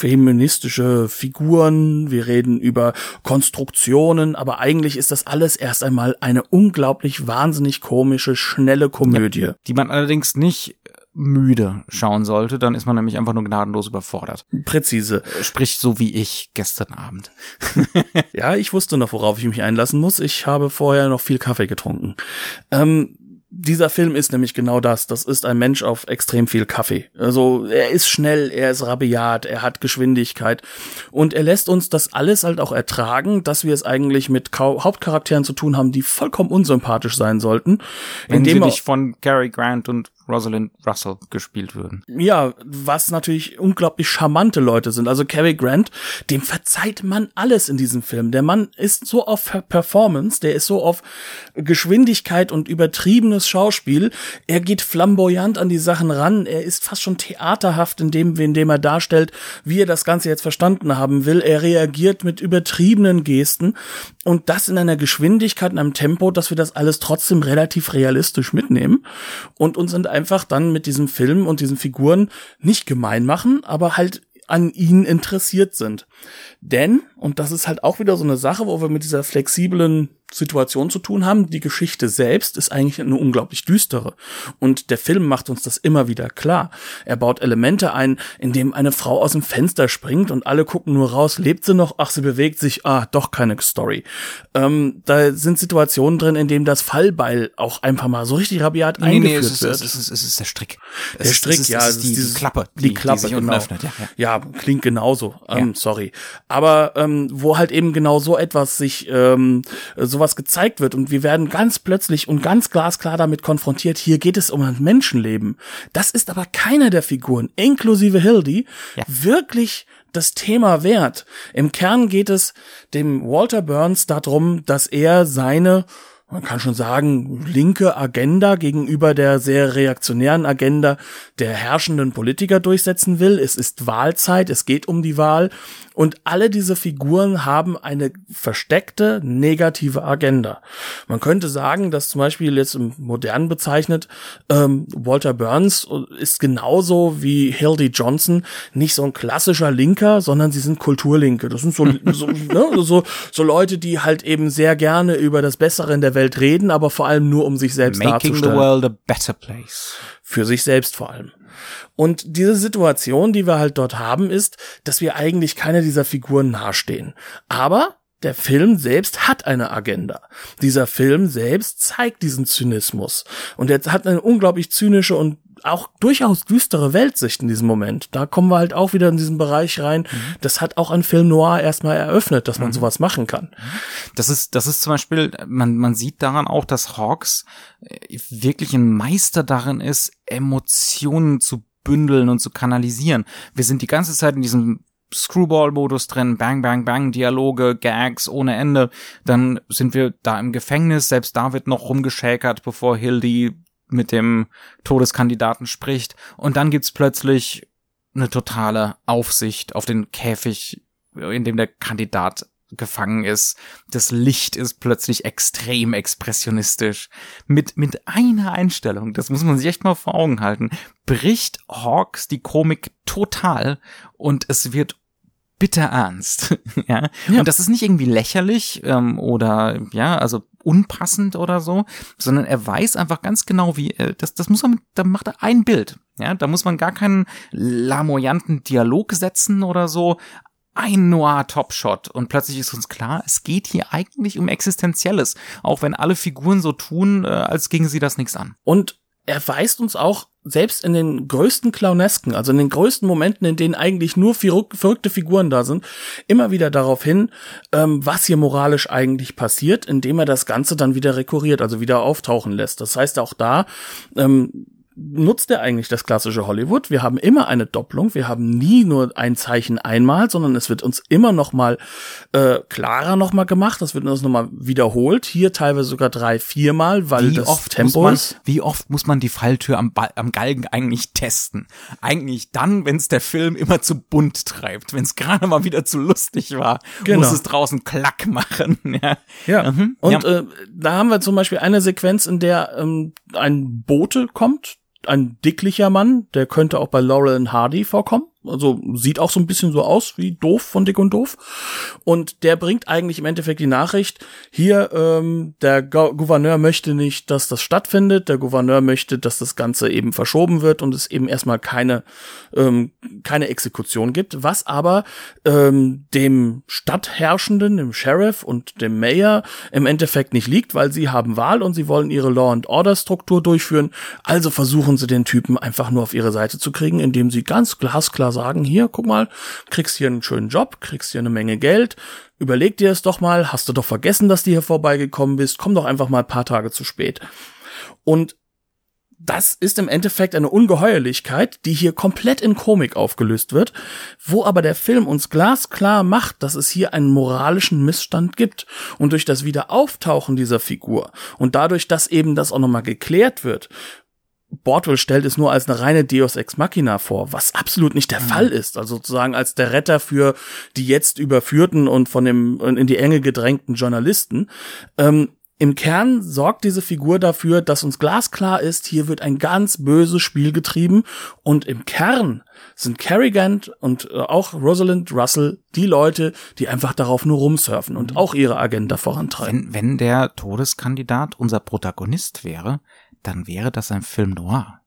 feministische Figuren, wir reden über Konstruktionen, aber eigentlich ist das alles erst einmal eine unglaublich wahnsinnig komische, schnelle Komödie. Ja, die man allerdings nicht müde schauen sollte, dann ist man nämlich einfach nur gnadenlos überfordert. Präzise. Sprich so wie ich gestern Abend. (laughs) ja, ich wusste noch, worauf ich mich einlassen muss. Ich habe vorher noch viel Kaffee getrunken. Ähm, dieser Film ist nämlich genau das. Das ist ein Mensch auf extrem viel Kaffee. Also er ist schnell, er ist rabiat, er hat Geschwindigkeit und er lässt uns das alles halt auch ertragen, dass wir es eigentlich mit Hauptcharakteren zu tun haben, die vollkommen unsympathisch sein sollten. Wenn indem sie nicht von Gary Grant und Rosalind Russell gespielt würden. Ja, was natürlich unglaublich charmante Leute sind. Also Cary Grant, dem verzeiht man alles in diesem Film. Der Mann ist so auf Performance, der ist so auf Geschwindigkeit und übertriebenes Schauspiel. Er geht flamboyant an die Sachen ran. Er ist fast schon theaterhaft in dem, in dem er darstellt, wie er das Ganze jetzt verstanden haben will. Er reagiert mit übertriebenen Gesten und das in einer Geschwindigkeit, in einem Tempo, dass wir das alles trotzdem relativ realistisch mitnehmen und uns einfach dann mit diesem Film und diesen Figuren nicht gemein machen, aber halt an ihnen interessiert sind. Denn, und das ist halt auch wieder so eine Sache, wo wir mit dieser flexiblen Situationen zu tun haben. Die Geschichte selbst ist eigentlich eine unglaublich düstere. Und der Film macht uns das immer wieder klar. Er baut Elemente ein, in dem eine Frau aus dem Fenster springt und alle gucken nur raus, lebt sie noch? Ach, sie bewegt sich. Ah, doch keine Story. Ähm, da sind Situationen drin, in denen das Fallbeil auch einfach mal so richtig rabiat nee, eingeführt nee, es ist, wird. Es ist, es ist der Strick. Es der Strick, ist, ja, es ist die, die Klappe, die, die Klappe, die genau. öffnet. Ja, ja. ja, klingt genauso. Ähm, ja. Sorry, aber ähm, wo halt eben genau so etwas sich ähm, sowas gezeigt wird und wir werden ganz plötzlich und ganz glasklar damit konfrontiert. Hier geht es um ein Menschenleben. Das ist aber keiner der Figuren, inklusive Hildy, ja. wirklich das Thema wert. Im Kern geht es dem Walter Burns darum, dass er seine man kann schon sagen, linke Agenda gegenüber der sehr reaktionären Agenda der herrschenden Politiker durchsetzen will. Es ist Wahlzeit, es geht um die Wahl und alle diese Figuren haben eine versteckte negative Agenda. Man könnte sagen, dass zum Beispiel jetzt im Modernen bezeichnet, ähm, Walter Burns ist genauso wie Hildy Johnson nicht so ein klassischer Linker, sondern sie sind Kulturlinke. Das sind so, so, (laughs) ne, so, so Leute, die halt eben sehr gerne über das Bessere in der Welt reden, aber vor allem nur um sich selbst Making darzustellen. the world a better place. Für sich selbst vor allem. Und diese Situation, die wir halt dort haben, ist, dass wir eigentlich keiner dieser Figuren nahestehen. Aber der Film selbst hat eine Agenda. Dieser Film selbst zeigt diesen Zynismus. Und er hat eine unglaublich zynische und auch durchaus düstere Weltsicht in diesem Moment. Da kommen wir halt auch wieder in diesen Bereich rein. Mhm. Das hat auch ein Film Noir erstmal eröffnet, dass man mhm. sowas machen kann. Das ist, das ist zum Beispiel, man, man sieht daran auch, dass Hawks äh, wirklich ein Meister darin ist, Emotionen zu bündeln und zu kanalisieren. Wir sind die ganze Zeit in diesem Screwball-Modus drin, bang, bang, bang, Dialoge, Gags ohne Ende. Dann sind wir da im Gefängnis, selbst da wird noch rumgeschäkert, bevor Hildy mit dem Todeskandidaten spricht. Und dann gibt's plötzlich eine totale Aufsicht auf den Käfig, in dem der Kandidat gefangen ist. Das Licht ist plötzlich extrem expressionistisch. Mit, mit einer Einstellung, das muss man sich echt mal vor Augen halten, bricht Hawks die Komik total und es wird bitter ernst. (laughs) ja? ja? Und das ist nicht irgendwie lächerlich ähm, oder ja, also unpassend oder so, sondern er weiß einfach ganz genau, wie äh, das, das muss man, da macht er ein Bild. Ja, da muss man gar keinen lamoyanten Dialog setzen oder so. Ein Noir Topshot und plötzlich ist uns klar, es geht hier eigentlich um Existenzielles, auch wenn alle Figuren so tun, äh, als gingen sie das nichts an. Und er weist uns auch selbst in den größten Clownesken, also in den größten Momenten, in denen eigentlich nur verrückte Figuren da sind, immer wieder darauf hin, ähm, was hier moralisch eigentlich passiert, indem er das Ganze dann wieder rekurriert, also wieder auftauchen lässt. Das heißt auch da, ähm, nutzt er eigentlich das klassische Hollywood. Wir haben immer eine Doppelung. Wir haben nie nur ein Zeichen einmal, sondern es wird uns immer noch mal äh, klarer noch mal gemacht. Das wird uns noch mal wiederholt. Hier teilweise sogar drei, viermal, weil wie das oft Tempo man, ist. Wie oft muss man die Falltür am, ba am Galgen eigentlich testen? Eigentlich dann, wenn es der Film immer zu bunt treibt. Wenn es gerade mal wieder zu lustig war, genau. muss es draußen Klack machen. (laughs) ja. ja. Mhm. Und ja. Äh, da haben wir zum Beispiel eine Sequenz, in der ähm, ein Bote kommt, ein dicklicher Mann, der könnte auch bei Laurel and Hardy vorkommen. Also sieht auch so ein bisschen so aus wie doof von Dick und Doof. Und der bringt eigentlich im Endeffekt die Nachricht, hier, ähm, der Go Gouverneur möchte nicht, dass das stattfindet. Der Gouverneur möchte, dass das Ganze eben verschoben wird und es eben erstmal keine, ähm, keine Exekution gibt. Was aber ähm, dem Stadtherrschenden, dem Sheriff und dem Mayor im Endeffekt nicht liegt, weil sie haben Wahl und sie wollen ihre Law and Order Struktur durchführen. Also versuchen sie den Typen einfach nur auf ihre Seite zu kriegen, indem sie ganz glasklar sagen, hier, guck mal, kriegst hier einen schönen Job, kriegst hier eine Menge Geld, überleg dir es doch mal, hast du doch vergessen, dass du hier vorbeigekommen bist, komm doch einfach mal ein paar Tage zu spät. Und das ist im Endeffekt eine Ungeheuerlichkeit, die hier komplett in Komik aufgelöst wird, wo aber der Film uns glasklar macht, dass es hier einen moralischen Missstand gibt. Und durch das Wiederauftauchen dieser Figur und dadurch, dass eben das auch nochmal geklärt wird, Bordwell stellt es nur als eine reine Deus Ex Machina vor, was absolut nicht der mhm. Fall ist. Also sozusagen als der Retter für die jetzt überführten und von dem in die Enge gedrängten Journalisten. Ähm, Im Kern sorgt diese Figur dafür, dass uns glasklar ist, hier wird ein ganz böses Spiel getrieben und im Kern sind Kerrigan und äh, auch Rosalind Russell die Leute, die einfach darauf nur rumsurfen und auch ihre Agenda vorantreiben. Wenn, wenn der Todeskandidat unser Protagonist wäre, dann wäre das ein Film noir.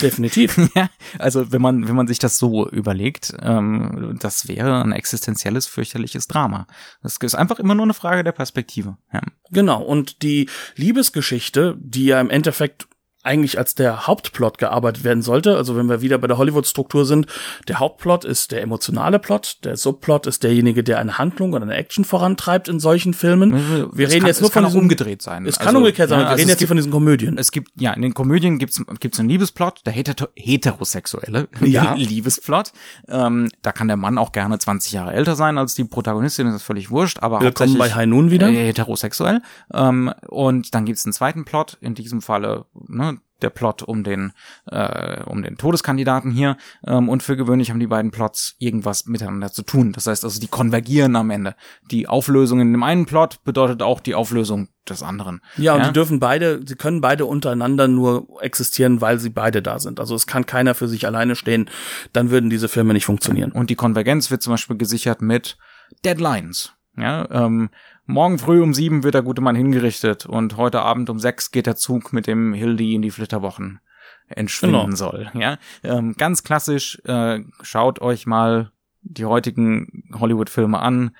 Definitiv. (laughs) ja, also wenn man wenn man sich das so überlegt, ähm, das wäre ein existenzielles fürchterliches Drama. Das ist einfach immer nur eine Frage der Perspektive. Ja. Genau. Und die Liebesgeschichte, die ja im Endeffekt eigentlich als der Hauptplot gearbeitet werden sollte. Also wenn wir wieder bei der Hollywood-Struktur sind, der Hauptplot ist der emotionale Plot, der Subplot ist derjenige, der eine Handlung oder eine Action vorantreibt in solchen Filmen. Wir es reden kann, jetzt nur von auch diesen, umgedreht sein. Es kann also, umgekehrt sein, ja, wir also reden jetzt gibt, von diesen Komödien. Es gibt, ja, in den Komödien gibt's gibt's einen Liebesplot, der heter heterosexuelle (laughs) ja. (laughs) Liebesplot. Ähm, da kann der Mann auch gerne 20 Jahre älter sein als die Protagonistin, das ist völlig wurscht, aber Willkommen bei High Noon wieder. Äh, heterosexuell. Ähm, und dann gibt's einen zweiten Plot, in diesem Falle, ne, der Plot um den äh, um den Todeskandidaten hier ähm, und für gewöhnlich haben die beiden Plots irgendwas miteinander zu tun. Das heißt also, die konvergieren am Ende. Die Auflösung in dem einen Plot bedeutet auch die Auflösung des anderen. Ja, und ja? die dürfen beide, sie können beide untereinander nur existieren, weil sie beide da sind. Also es kann keiner für sich alleine stehen, dann würden diese Filme nicht funktionieren. Und die Konvergenz wird zum Beispiel gesichert mit Deadlines. Ja, ähm, morgen früh um sieben wird der gute Mann hingerichtet und heute Abend um sechs geht der Zug mit dem Hildi in die Flitterwochen entschwinden genau. soll. Ja, ähm, ganz klassisch. Äh, schaut euch mal die heutigen Hollywood-Filme an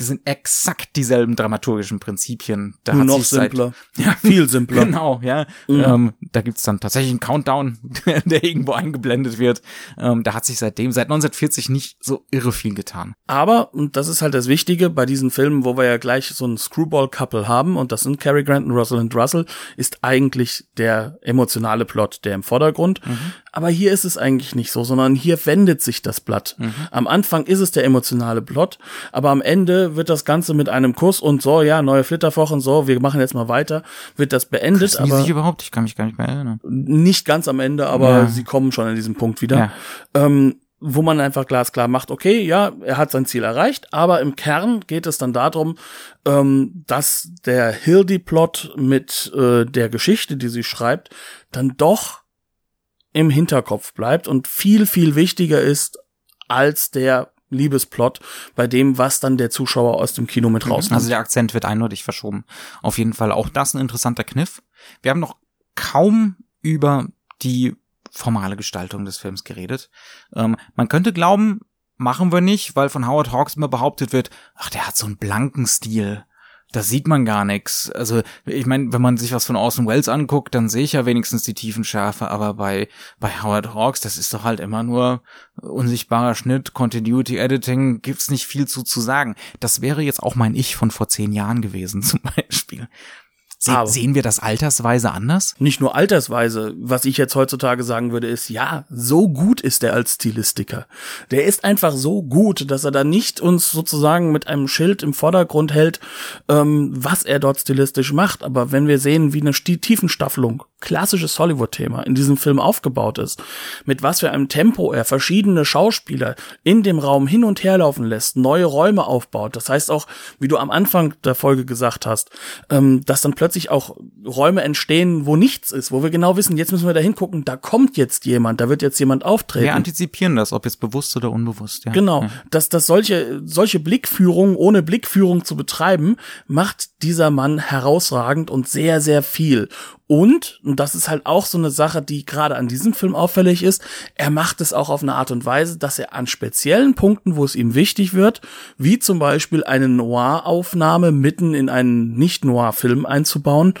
sind exakt dieselben dramaturgischen Prinzipien. Da hat Noch simpler. Seit, (laughs) ja, viel simpler. Genau, ja. Mhm. Ähm, da gibt's dann tatsächlich einen Countdown, (laughs) der irgendwo eingeblendet wird. Ähm, da hat sich seitdem, seit 1940 nicht so irre viel getan. Aber, und das ist halt das Wichtige bei diesen Filmen, wo wir ja gleich so ein Screwball-Couple haben, und das sind Cary Grant und Rosalind Russell, ist eigentlich der emotionale Plot, der im Vordergrund. Mhm. Aber hier ist es eigentlich nicht so, sondern hier wendet sich das Blatt. Mhm. Am Anfang ist es der emotionale Plot, aber am Ende wird das Ganze mit einem Kuss und so, ja, neue Flitterwochen, so, wir machen jetzt mal weiter, wird das beendet. Küssen aber sich überhaupt? Ich kann mich gar nicht mehr erinnern. Nicht ganz am Ende, aber ja. sie kommen schon an diesem Punkt wieder. Ja. Ähm, wo man einfach glasklar macht, okay, ja, er hat sein Ziel erreicht, aber im Kern geht es dann darum, ähm, dass der Hildy-Plot mit äh, der Geschichte, die sie schreibt, dann doch im Hinterkopf bleibt und viel, viel wichtiger ist als der Liebesplot bei dem, was dann der Zuschauer aus dem Kino mit mhm. rausnimmt. Also der Akzent wird eindeutig verschoben. Auf jeden Fall auch das ein interessanter Kniff. Wir haben noch kaum über die formale Gestaltung des Films geredet. Ähm, man könnte glauben, machen wir nicht, weil von Howard Hawks immer behauptet wird, ach, der hat so einen blanken Stil da sieht man gar nichts. Also ich meine, wenn man sich was von Orson Welles anguckt, dann sehe ich ja wenigstens die Tiefenschärfe, aber bei bei Howard Hawks, das ist doch halt immer nur unsichtbarer Schnitt, Continuity Editing, gibt's nicht viel zu zu sagen. Das wäre jetzt auch mein Ich von vor zehn Jahren gewesen (laughs) zum Beispiel. Se Aber sehen wir das altersweise anders? Nicht nur altersweise. Was ich jetzt heutzutage sagen würde, ist, ja, so gut ist er als Stilistiker. Der ist einfach so gut, dass er da nicht uns sozusagen mit einem Schild im Vordergrund hält, ähm, was er dort stilistisch macht. Aber wenn wir sehen, wie eine Tiefenstaffelung, klassisches Hollywood-Thema, in diesem Film aufgebaut ist, mit was für einem Tempo er verschiedene Schauspieler in dem Raum hin und her laufen lässt, neue Räume aufbaut. Das heißt auch, wie du am Anfang der Folge gesagt hast, ähm, dass dann plötzlich plötzlich auch Räume entstehen, wo nichts ist, wo wir genau wissen, jetzt müssen wir da hingucken, da kommt jetzt jemand, da wird jetzt jemand auftreten. Wir antizipieren das, ob jetzt bewusst oder unbewusst. Ja. Genau, ja. dass, dass solche, solche Blickführung, ohne Blickführung zu betreiben, macht dieser Mann herausragend und sehr, sehr viel. Und, und das ist halt auch so eine Sache, die gerade an diesem Film auffällig ist, er macht es auch auf eine Art und Weise, dass er an speziellen Punkten, wo es ihm wichtig wird, wie zum Beispiel eine Noir-Aufnahme mitten in einen Nicht-Noir-Film einzubauen,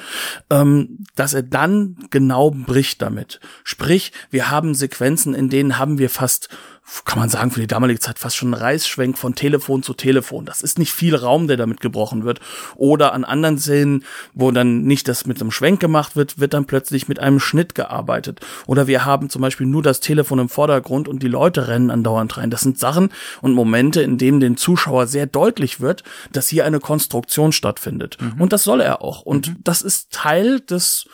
ähm, dass er dann genau bricht damit. Sprich, wir haben Sequenzen, in denen haben wir fast kann man sagen, für die damalige Zeit fast schon ein Reißschwenk von Telefon zu Telefon. Das ist nicht viel Raum, der damit gebrochen wird. Oder an anderen Szenen, wo dann nicht das mit einem Schwenk gemacht wird, wird dann plötzlich mit einem Schnitt gearbeitet. Oder wir haben zum Beispiel nur das Telefon im Vordergrund und die Leute rennen andauernd rein. Das sind Sachen und Momente, in denen dem Zuschauer sehr deutlich wird, dass hier eine Konstruktion stattfindet. Mhm. Und das soll er auch. Und mhm. das ist Teil des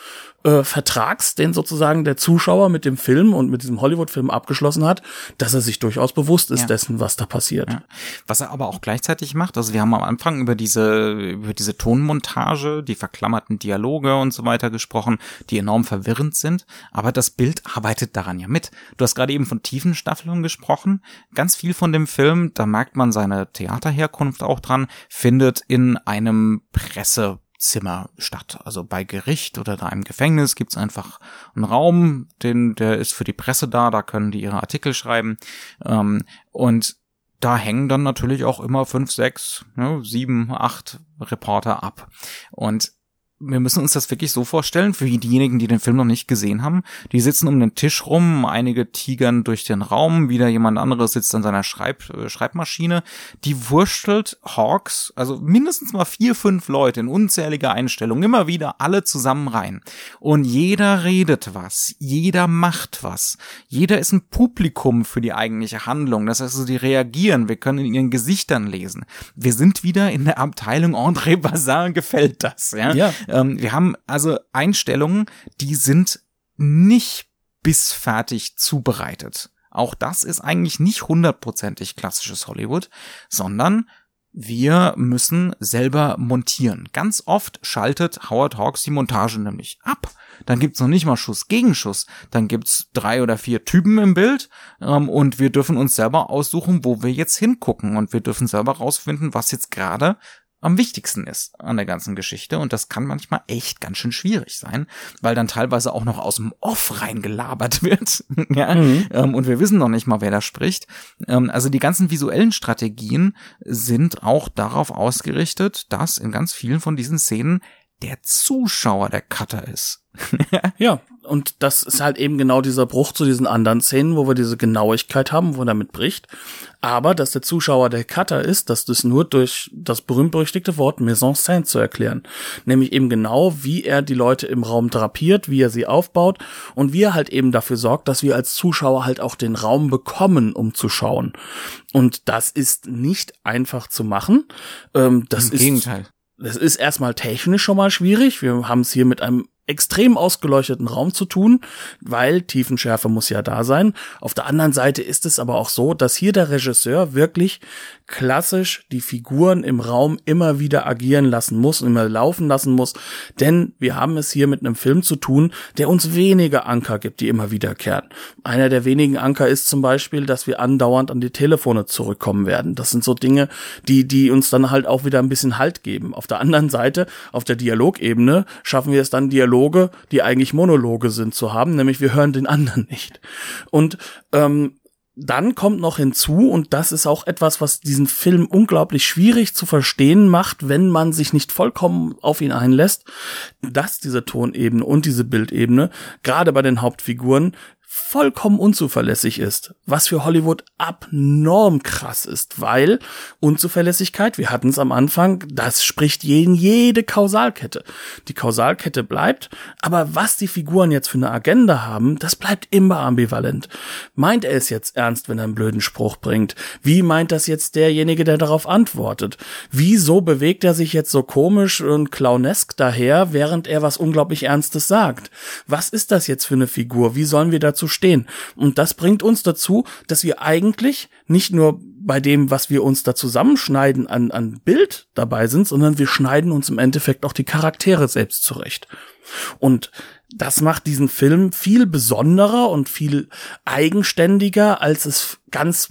äh, Vertrags, den sozusagen der Zuschauer mit dem Film und mit diesem Hollywood-Film abgeschlossen hat, dass er sich durchaus bewusst ist ja. dessen, was da passiert. Ja. Was er aber auch gleichzeitig macht, also wir haben am Anfang über diese, über diese Tonmontage, die verklammerten Dialoge und so weiter gesprochen, die enorm verwirrend sind, aber das Bild arbeitet daran ja mit. Du hast gerade eben von Tiefenstaffelung gesprochen. Ganz viel von dem Film, da merkt man seine Theaterherkunft auch dran, findet in einem Presse Zimmer statt. Also bei Gericht oder da im Gefängnis gibt's einfach einen Raum, den, der ist für die Presse da, da können die ihre Artikel schreiben. Ähm, und da hängen dann natürlich auch immer fünf, sechs, ne, sieben, acht Reporter ab. Und wir müssen uns das wirklich so vorstellen, für diejenigen, die den Film noch nicht gesehen haben. Die sitzen um den Tisch rum, einige tigern durch den Raum, wieder jemand anderes sitzt an seiner Schreib äh, Schreibmaschine. Die wurschtelt Hawks, also mindestens mal vier, fünf Leute in unzähliger Einstellung, immer wieder alle zusammen rein. Und jeder redet was, jeder macht was. Jeder ist ein Publikum für die eigentliche Handlung. Das heißt, die reagieren, wir können in ihren Gesichtern lesen. Wir sind wieder in der Abteilung André Bazin gefällt das, ja. ja. Ähm, wir haben also Einstellungen, die sind nicht bis fertig zubereitet. Auch das ist eigentlich nicht hundertprozentig klassisches Hollywood, sondern wir müssen selber montieren. Ganz oft schaltet Howard Hawks die Montage nämlich ab. Dann gibt's noch nicht mal Schuss gegen Schuss. Dann gibt's drei oder vier Typen im Bild ähm, und wir dürfen uns selber aussuchen, wo wir jetzt hingucken und wir dürfen selber rausfinden, was jetzt gerade am wichtigsten ist an der ganzen Geschichte. Und das kann manchmal echt ganz schön schwierig sein, weil dann teilweise auch noch aus dem Off reingelabert (laughs) wird. ja? Mhm. Ähm, und wir wissen noch nicht mal, wer da spricht. Ähm, also die ganzen visuellen Strategien sind auch darauf ausgerichtet, dass in ganz vielen von diesen Szenen der Zuschauer der Cutter ist. (laughs) ja, und das ist halt eben genau dieser Bruch zu diesen anderen Szenen, wo wir diese Genauigkeit haben, wo er damit bricht. Aber dass der Zuschauer der Cutter ist, das ist nur durch das berühmt-berüchtigte Wort en scène zu erklären. Nämlich eben genau, wie er die Leute im Raum drapiert, wie er sie aufbaut und wie er halt eben dafür sorgt, dass wir als Zuschauer halt auch den Raum bekommen, um zu schauen. Und das ist nicht einfach zu machen. Ähm, das Im ist, Gegenteil. Das ist erstmal technisch schon mal schwierig. Wir haben es hier mit einem extrem ausgeleuchteten Raum zu tun, weil Tiefenschärfe muss ja da sein. Auf der anderen Seite ist es aber auch so, dass hier der Regisseur wirklich klassisch die Figuren im Raum immer wieder agieren lassen muss und immer laufen lassen muss, denn wir haben es hier mit einem Film zu tun, der uns wenige Anker gibt, die immer wiederkehren. Einer der wenigen Anker ist zum Beispiel, dass wir andauernd an die Telefone zurückkommen werden. Das sind so Dinge, die, die uns dann halt auch wieder ein bisschen Halt geben. Auf der anderen Seite, auf der Dialogebene, schaffen wir es dann, Dialoge, die eigentlich Monologe sind, zu haben, nämlich wir hören den anderen nicht. Und ähm, dann kommt noch hinzu, und das ist auch etwas, was diesen Film unglaublich schwierig zu verstehen macht, wenn man sich nicht vollkommen auf ihn einlässt, dass diese Tonebene und diese Bildebene gerade bei den Hauptfiguren vollkommen unzuverlässig ist, was für Hollywood abnorm krass ist, weil Unzuverlässigkeit, wir hatten es am Anfang, das spricht jeden jede Kausalkette. Die Kausalkette bleibt, aber was die Figuren jetzt für eine Agenda haben, das bleibt immer ambivalent. Meint er es jetzt ernst, wenn er einen blöden Spruch bringt? Wie meint das jetzt derjenige, der darauf antwortet? Wieso bewegt er sich jetzt so komisch und clownesk daher, während er was unglaublich Ernstes sagt? Was ist das jetzt für eine Figur? Wie sollen wir dazu zu stehen. Und das bringt uns dazu, dass wir eigentlich nicht nur bei dem, was wir uns da zusammenschneiden an, an Bild dabei sind, sondern wir schneiden uns im Endeffekt auch die Charaktere selbst zurecht. Und das macht diesen Film viel besonderer und viel eigenständiger, als es ganz,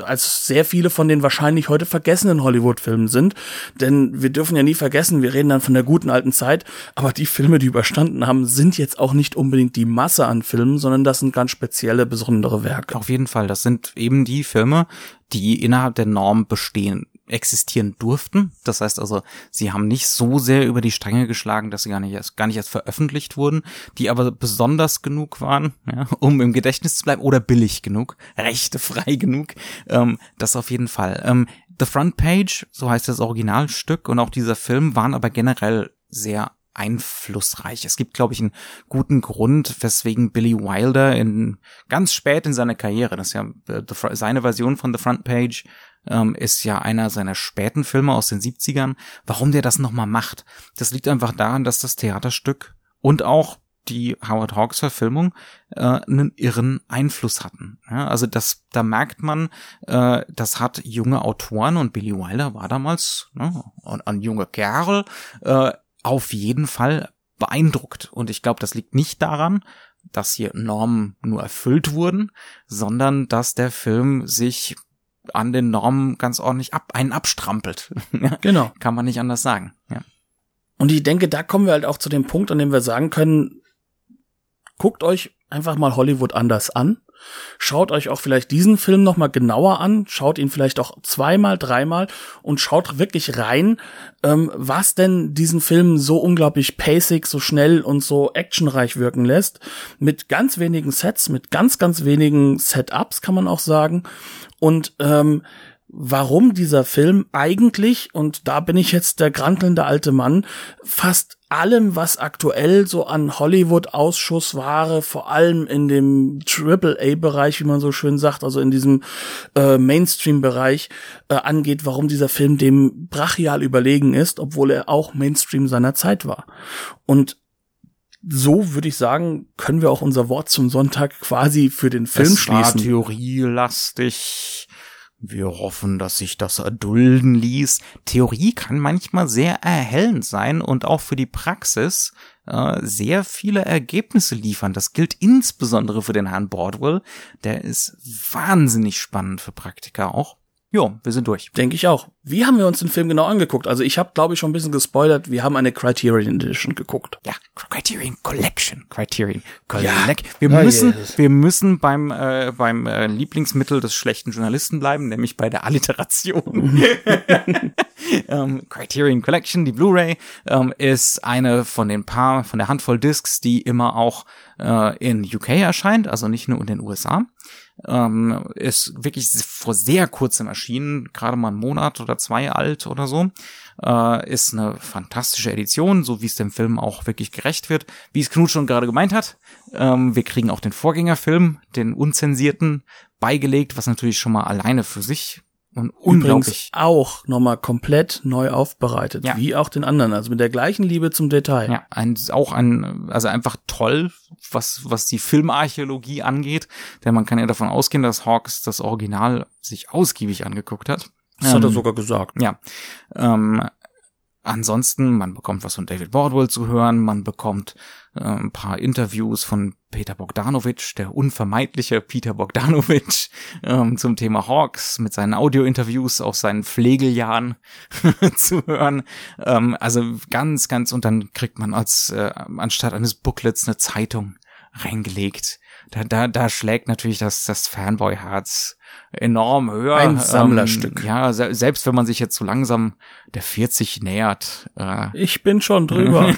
als sehr viele von den wahrscheinlich heute vergessenen Hollywood-Filmen sind. Denn wir dürfen ja nie vergessen, wir reden dann von der guten alten Zeit, aber die Filme, die überstanden haben, sind jetzt auch nicht unbedingt die Masse an Filmen, sondern das sind ganz spezielle, besondere Werke. Auf jeden Fall, das sind eben die Filme, die innerhalb der Norm bestehen existieren durften. Das heißt also, sie haben nicht so sehr über die Stränge geschlagen, dass sie gar nicht erst, gar nicht erst veröffentlicht wurden, die aber besonders genug waren, ja, um im Gedächtnis zu bleiben oder billig genug, rechtefrei (laughs) genug. Ähm, das auf jeden Fall. Ähm, The Front Page, so heißt das Originalstück und auch dieser Film waren aber generell sehr einflussreich. Es gibt, glaube ich, einen guten Grund, weswegen Billy Wilder in ganz spät in seiner Karriere, das ist ja äh, seine Version von The Front Page, ähm, ist ja einer seiner späten Filme aus den 70ern. Warum der das nochmal macht? Das liegt einfach daran, dass das Theaterstück und auch die Howard Hawks Verfilmung äh, einen irren Einfluss hatten. Ja, also das, da merkt man, äh, das hat junge Autoren und Billy Wilder war damals ne, ein, ein junger Kerl äh, auf jeden Fall beeindruckt. Und ich glaube, das liegt nicht daran, dass hier Normen nur erfüllt wurden, sondern dass der Film sich an den Normen ganz ordentlich ab, einen abstrampelt. (laughs) Genau. Kann man nicht anders sagen. Ja. Und ich denke, da kommen wir halt auch zu dem Punkt, an dem wir sagen können, guckt euch einfach mal Hollywood anders an. Schaut euch auch vielleicht diesen Film noch mal genauer an, schaut ihn vielleicht auch zweimal, dreimal und schaut wirklich rein, ähm, was denn diesen Film so unglaublich pacig, so schnell und so actionreich wirken lässt. Mit ganz wenigen Sets, mit ganz, ganz wenigen Setups kann man auch sagen. Und ähm, warum dieser Film eigentlich, und da bin ich jetzt der grantelnde alte Mann, fast allem, was aktuell so an Hollywood-Ausschussware, vor allem in dem Triple-A-Bereich, wie man so schön sagt, also in diesem äh, Mainstream-Bereich äh, angeht, warum dieser Film dem brachial überlegen ist, obwohl er auch Mainstream seiner Zeit war. Und so würde ich sagen, können wir auch unser Wort zum Sonntag quasi für den Film es schließen. War theorielastig. Wir hoffen, dass sich das erdulden ließ. Theorie kann manchmal sehr erhellend sein und auch für die Praxis äh, sehr viele Ergebnisse liefern. Das gilt insbesondere für den Herrn Bordwell. Der ist wahnsinnig spannend für Praktiker auch. Jo, wir sind durch. Denke ich auch. Wie haben wir uns den Film genau angeguckt? Also ich habe, glaube ich, schon ein bisschen gespoilert. Wir haben eine Criterion Edition geguckt. Ja, Criterion Collection. Criterion Collect. Ja. Wir Ah, müssen, yes. wir müssen beim beim äh, beim äh, Lieblingsmittel des schlechten Journalisten bleiben, nämlich bei der Alliteration. (laughs) (laughs) ähm, Criterion Collection, die Blu-ray, ähm, ist eine von den paar, von der Handvoll Discs, die immer auch äh, in UK erscheint, also nicht nur in den USA. Ähm, ist wirklich vor sehr kurzem erschienen, gerade mal einen Monat oder zwei alt oder so. Äh, ist eine fantastische Edition, so wie es dem Film auch wirklich gerecht wird. Wie es Knut schon gerade gemeint hat, ähm, wir kriegen auch den Vorgängerfilm, den unzensierten, beigelegt, was natürlich schon mal alleine für sich und Übrigens unglaublich auch nochmal komplett neu aufbereitet, Ja. wie auch den anderen, also mit der gleichen Liebe zum Detail. Ja, ein, auch ein, also einfach toll, was, was die Filmarchäologie angeht, denn man kann ja davon ausgehen, dass Hawks das Original sich ausgiebig angeguckt hat. Das hat er Ähm, sogar gesagt. Ja. Ähm, ansonsten, man bekommt was von David Bordwell zu hören, man bekommt äh, ein paar Interviews von Peter Bogdanovich, der unvermeidliche Peter Bogdanovich, (laughs) ähm, zum Thema Hawks mit seinen Audiointerviews aus seinen Pflegeljahren (laughs) zu hören. Ähm, also ganz, ganz, und dann kriegt man als äh, anstatt eines Booklets eine Zeitung reingelegt. Da, da, da schlägt natürlich das, das Fanboy-Herz enorm höher. Ein Sammlerstück. Ähm, ja, se selbst wenn man sich jetzt so langsam der 40 nähert, äh, Ich bin schon drüber.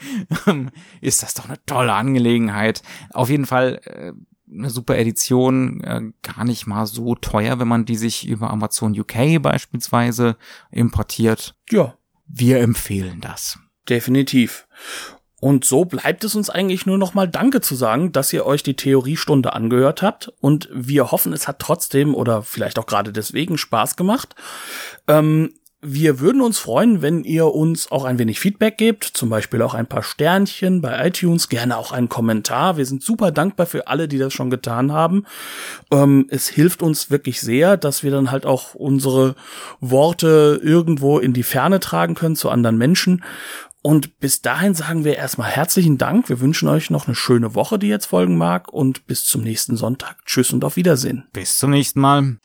(laughs) ist das doch eine tolle Angelegenheit. Auf jeden Fall äh, eine super Edition, äh, gar nicht mal so teuer, wenn man die sich über Amazon UK beispielsweise importiert. ja, Wir empfehlen das. definitiv. Und so bleibt es uns eigentlich nur noch mal Danke zu sagen, dass ihr euch die Theoriestunde angehört habt. Und wir hoffen, es hat trotzdem oder vielleicht auch gerade deswegen Spaß gemacht. Ähm, wir würden uns freuen, wenn ihr uns auch ein wenig Feedback gebt, zum Beispiel auch ein paar Sternchen bei iTunes, gerne auch einen Kommentar. Wir sind super dankbar für alle, die das schon getan haben. Ähm, es hilft uns wirklich sehr, dass wir dann halt auch unsere Worte irgendwo in die Ferne tragen können zu anderen Menschen. Und bis dahin sagen wir erstmal herzlichen Dank. Wir wünschen euch noch eine schöne Woche, die jetzt folgen mag. Und bis zum nächsten Sonntag. Tschüss und auf Wiedersehen. Bis zum nächsten Mal.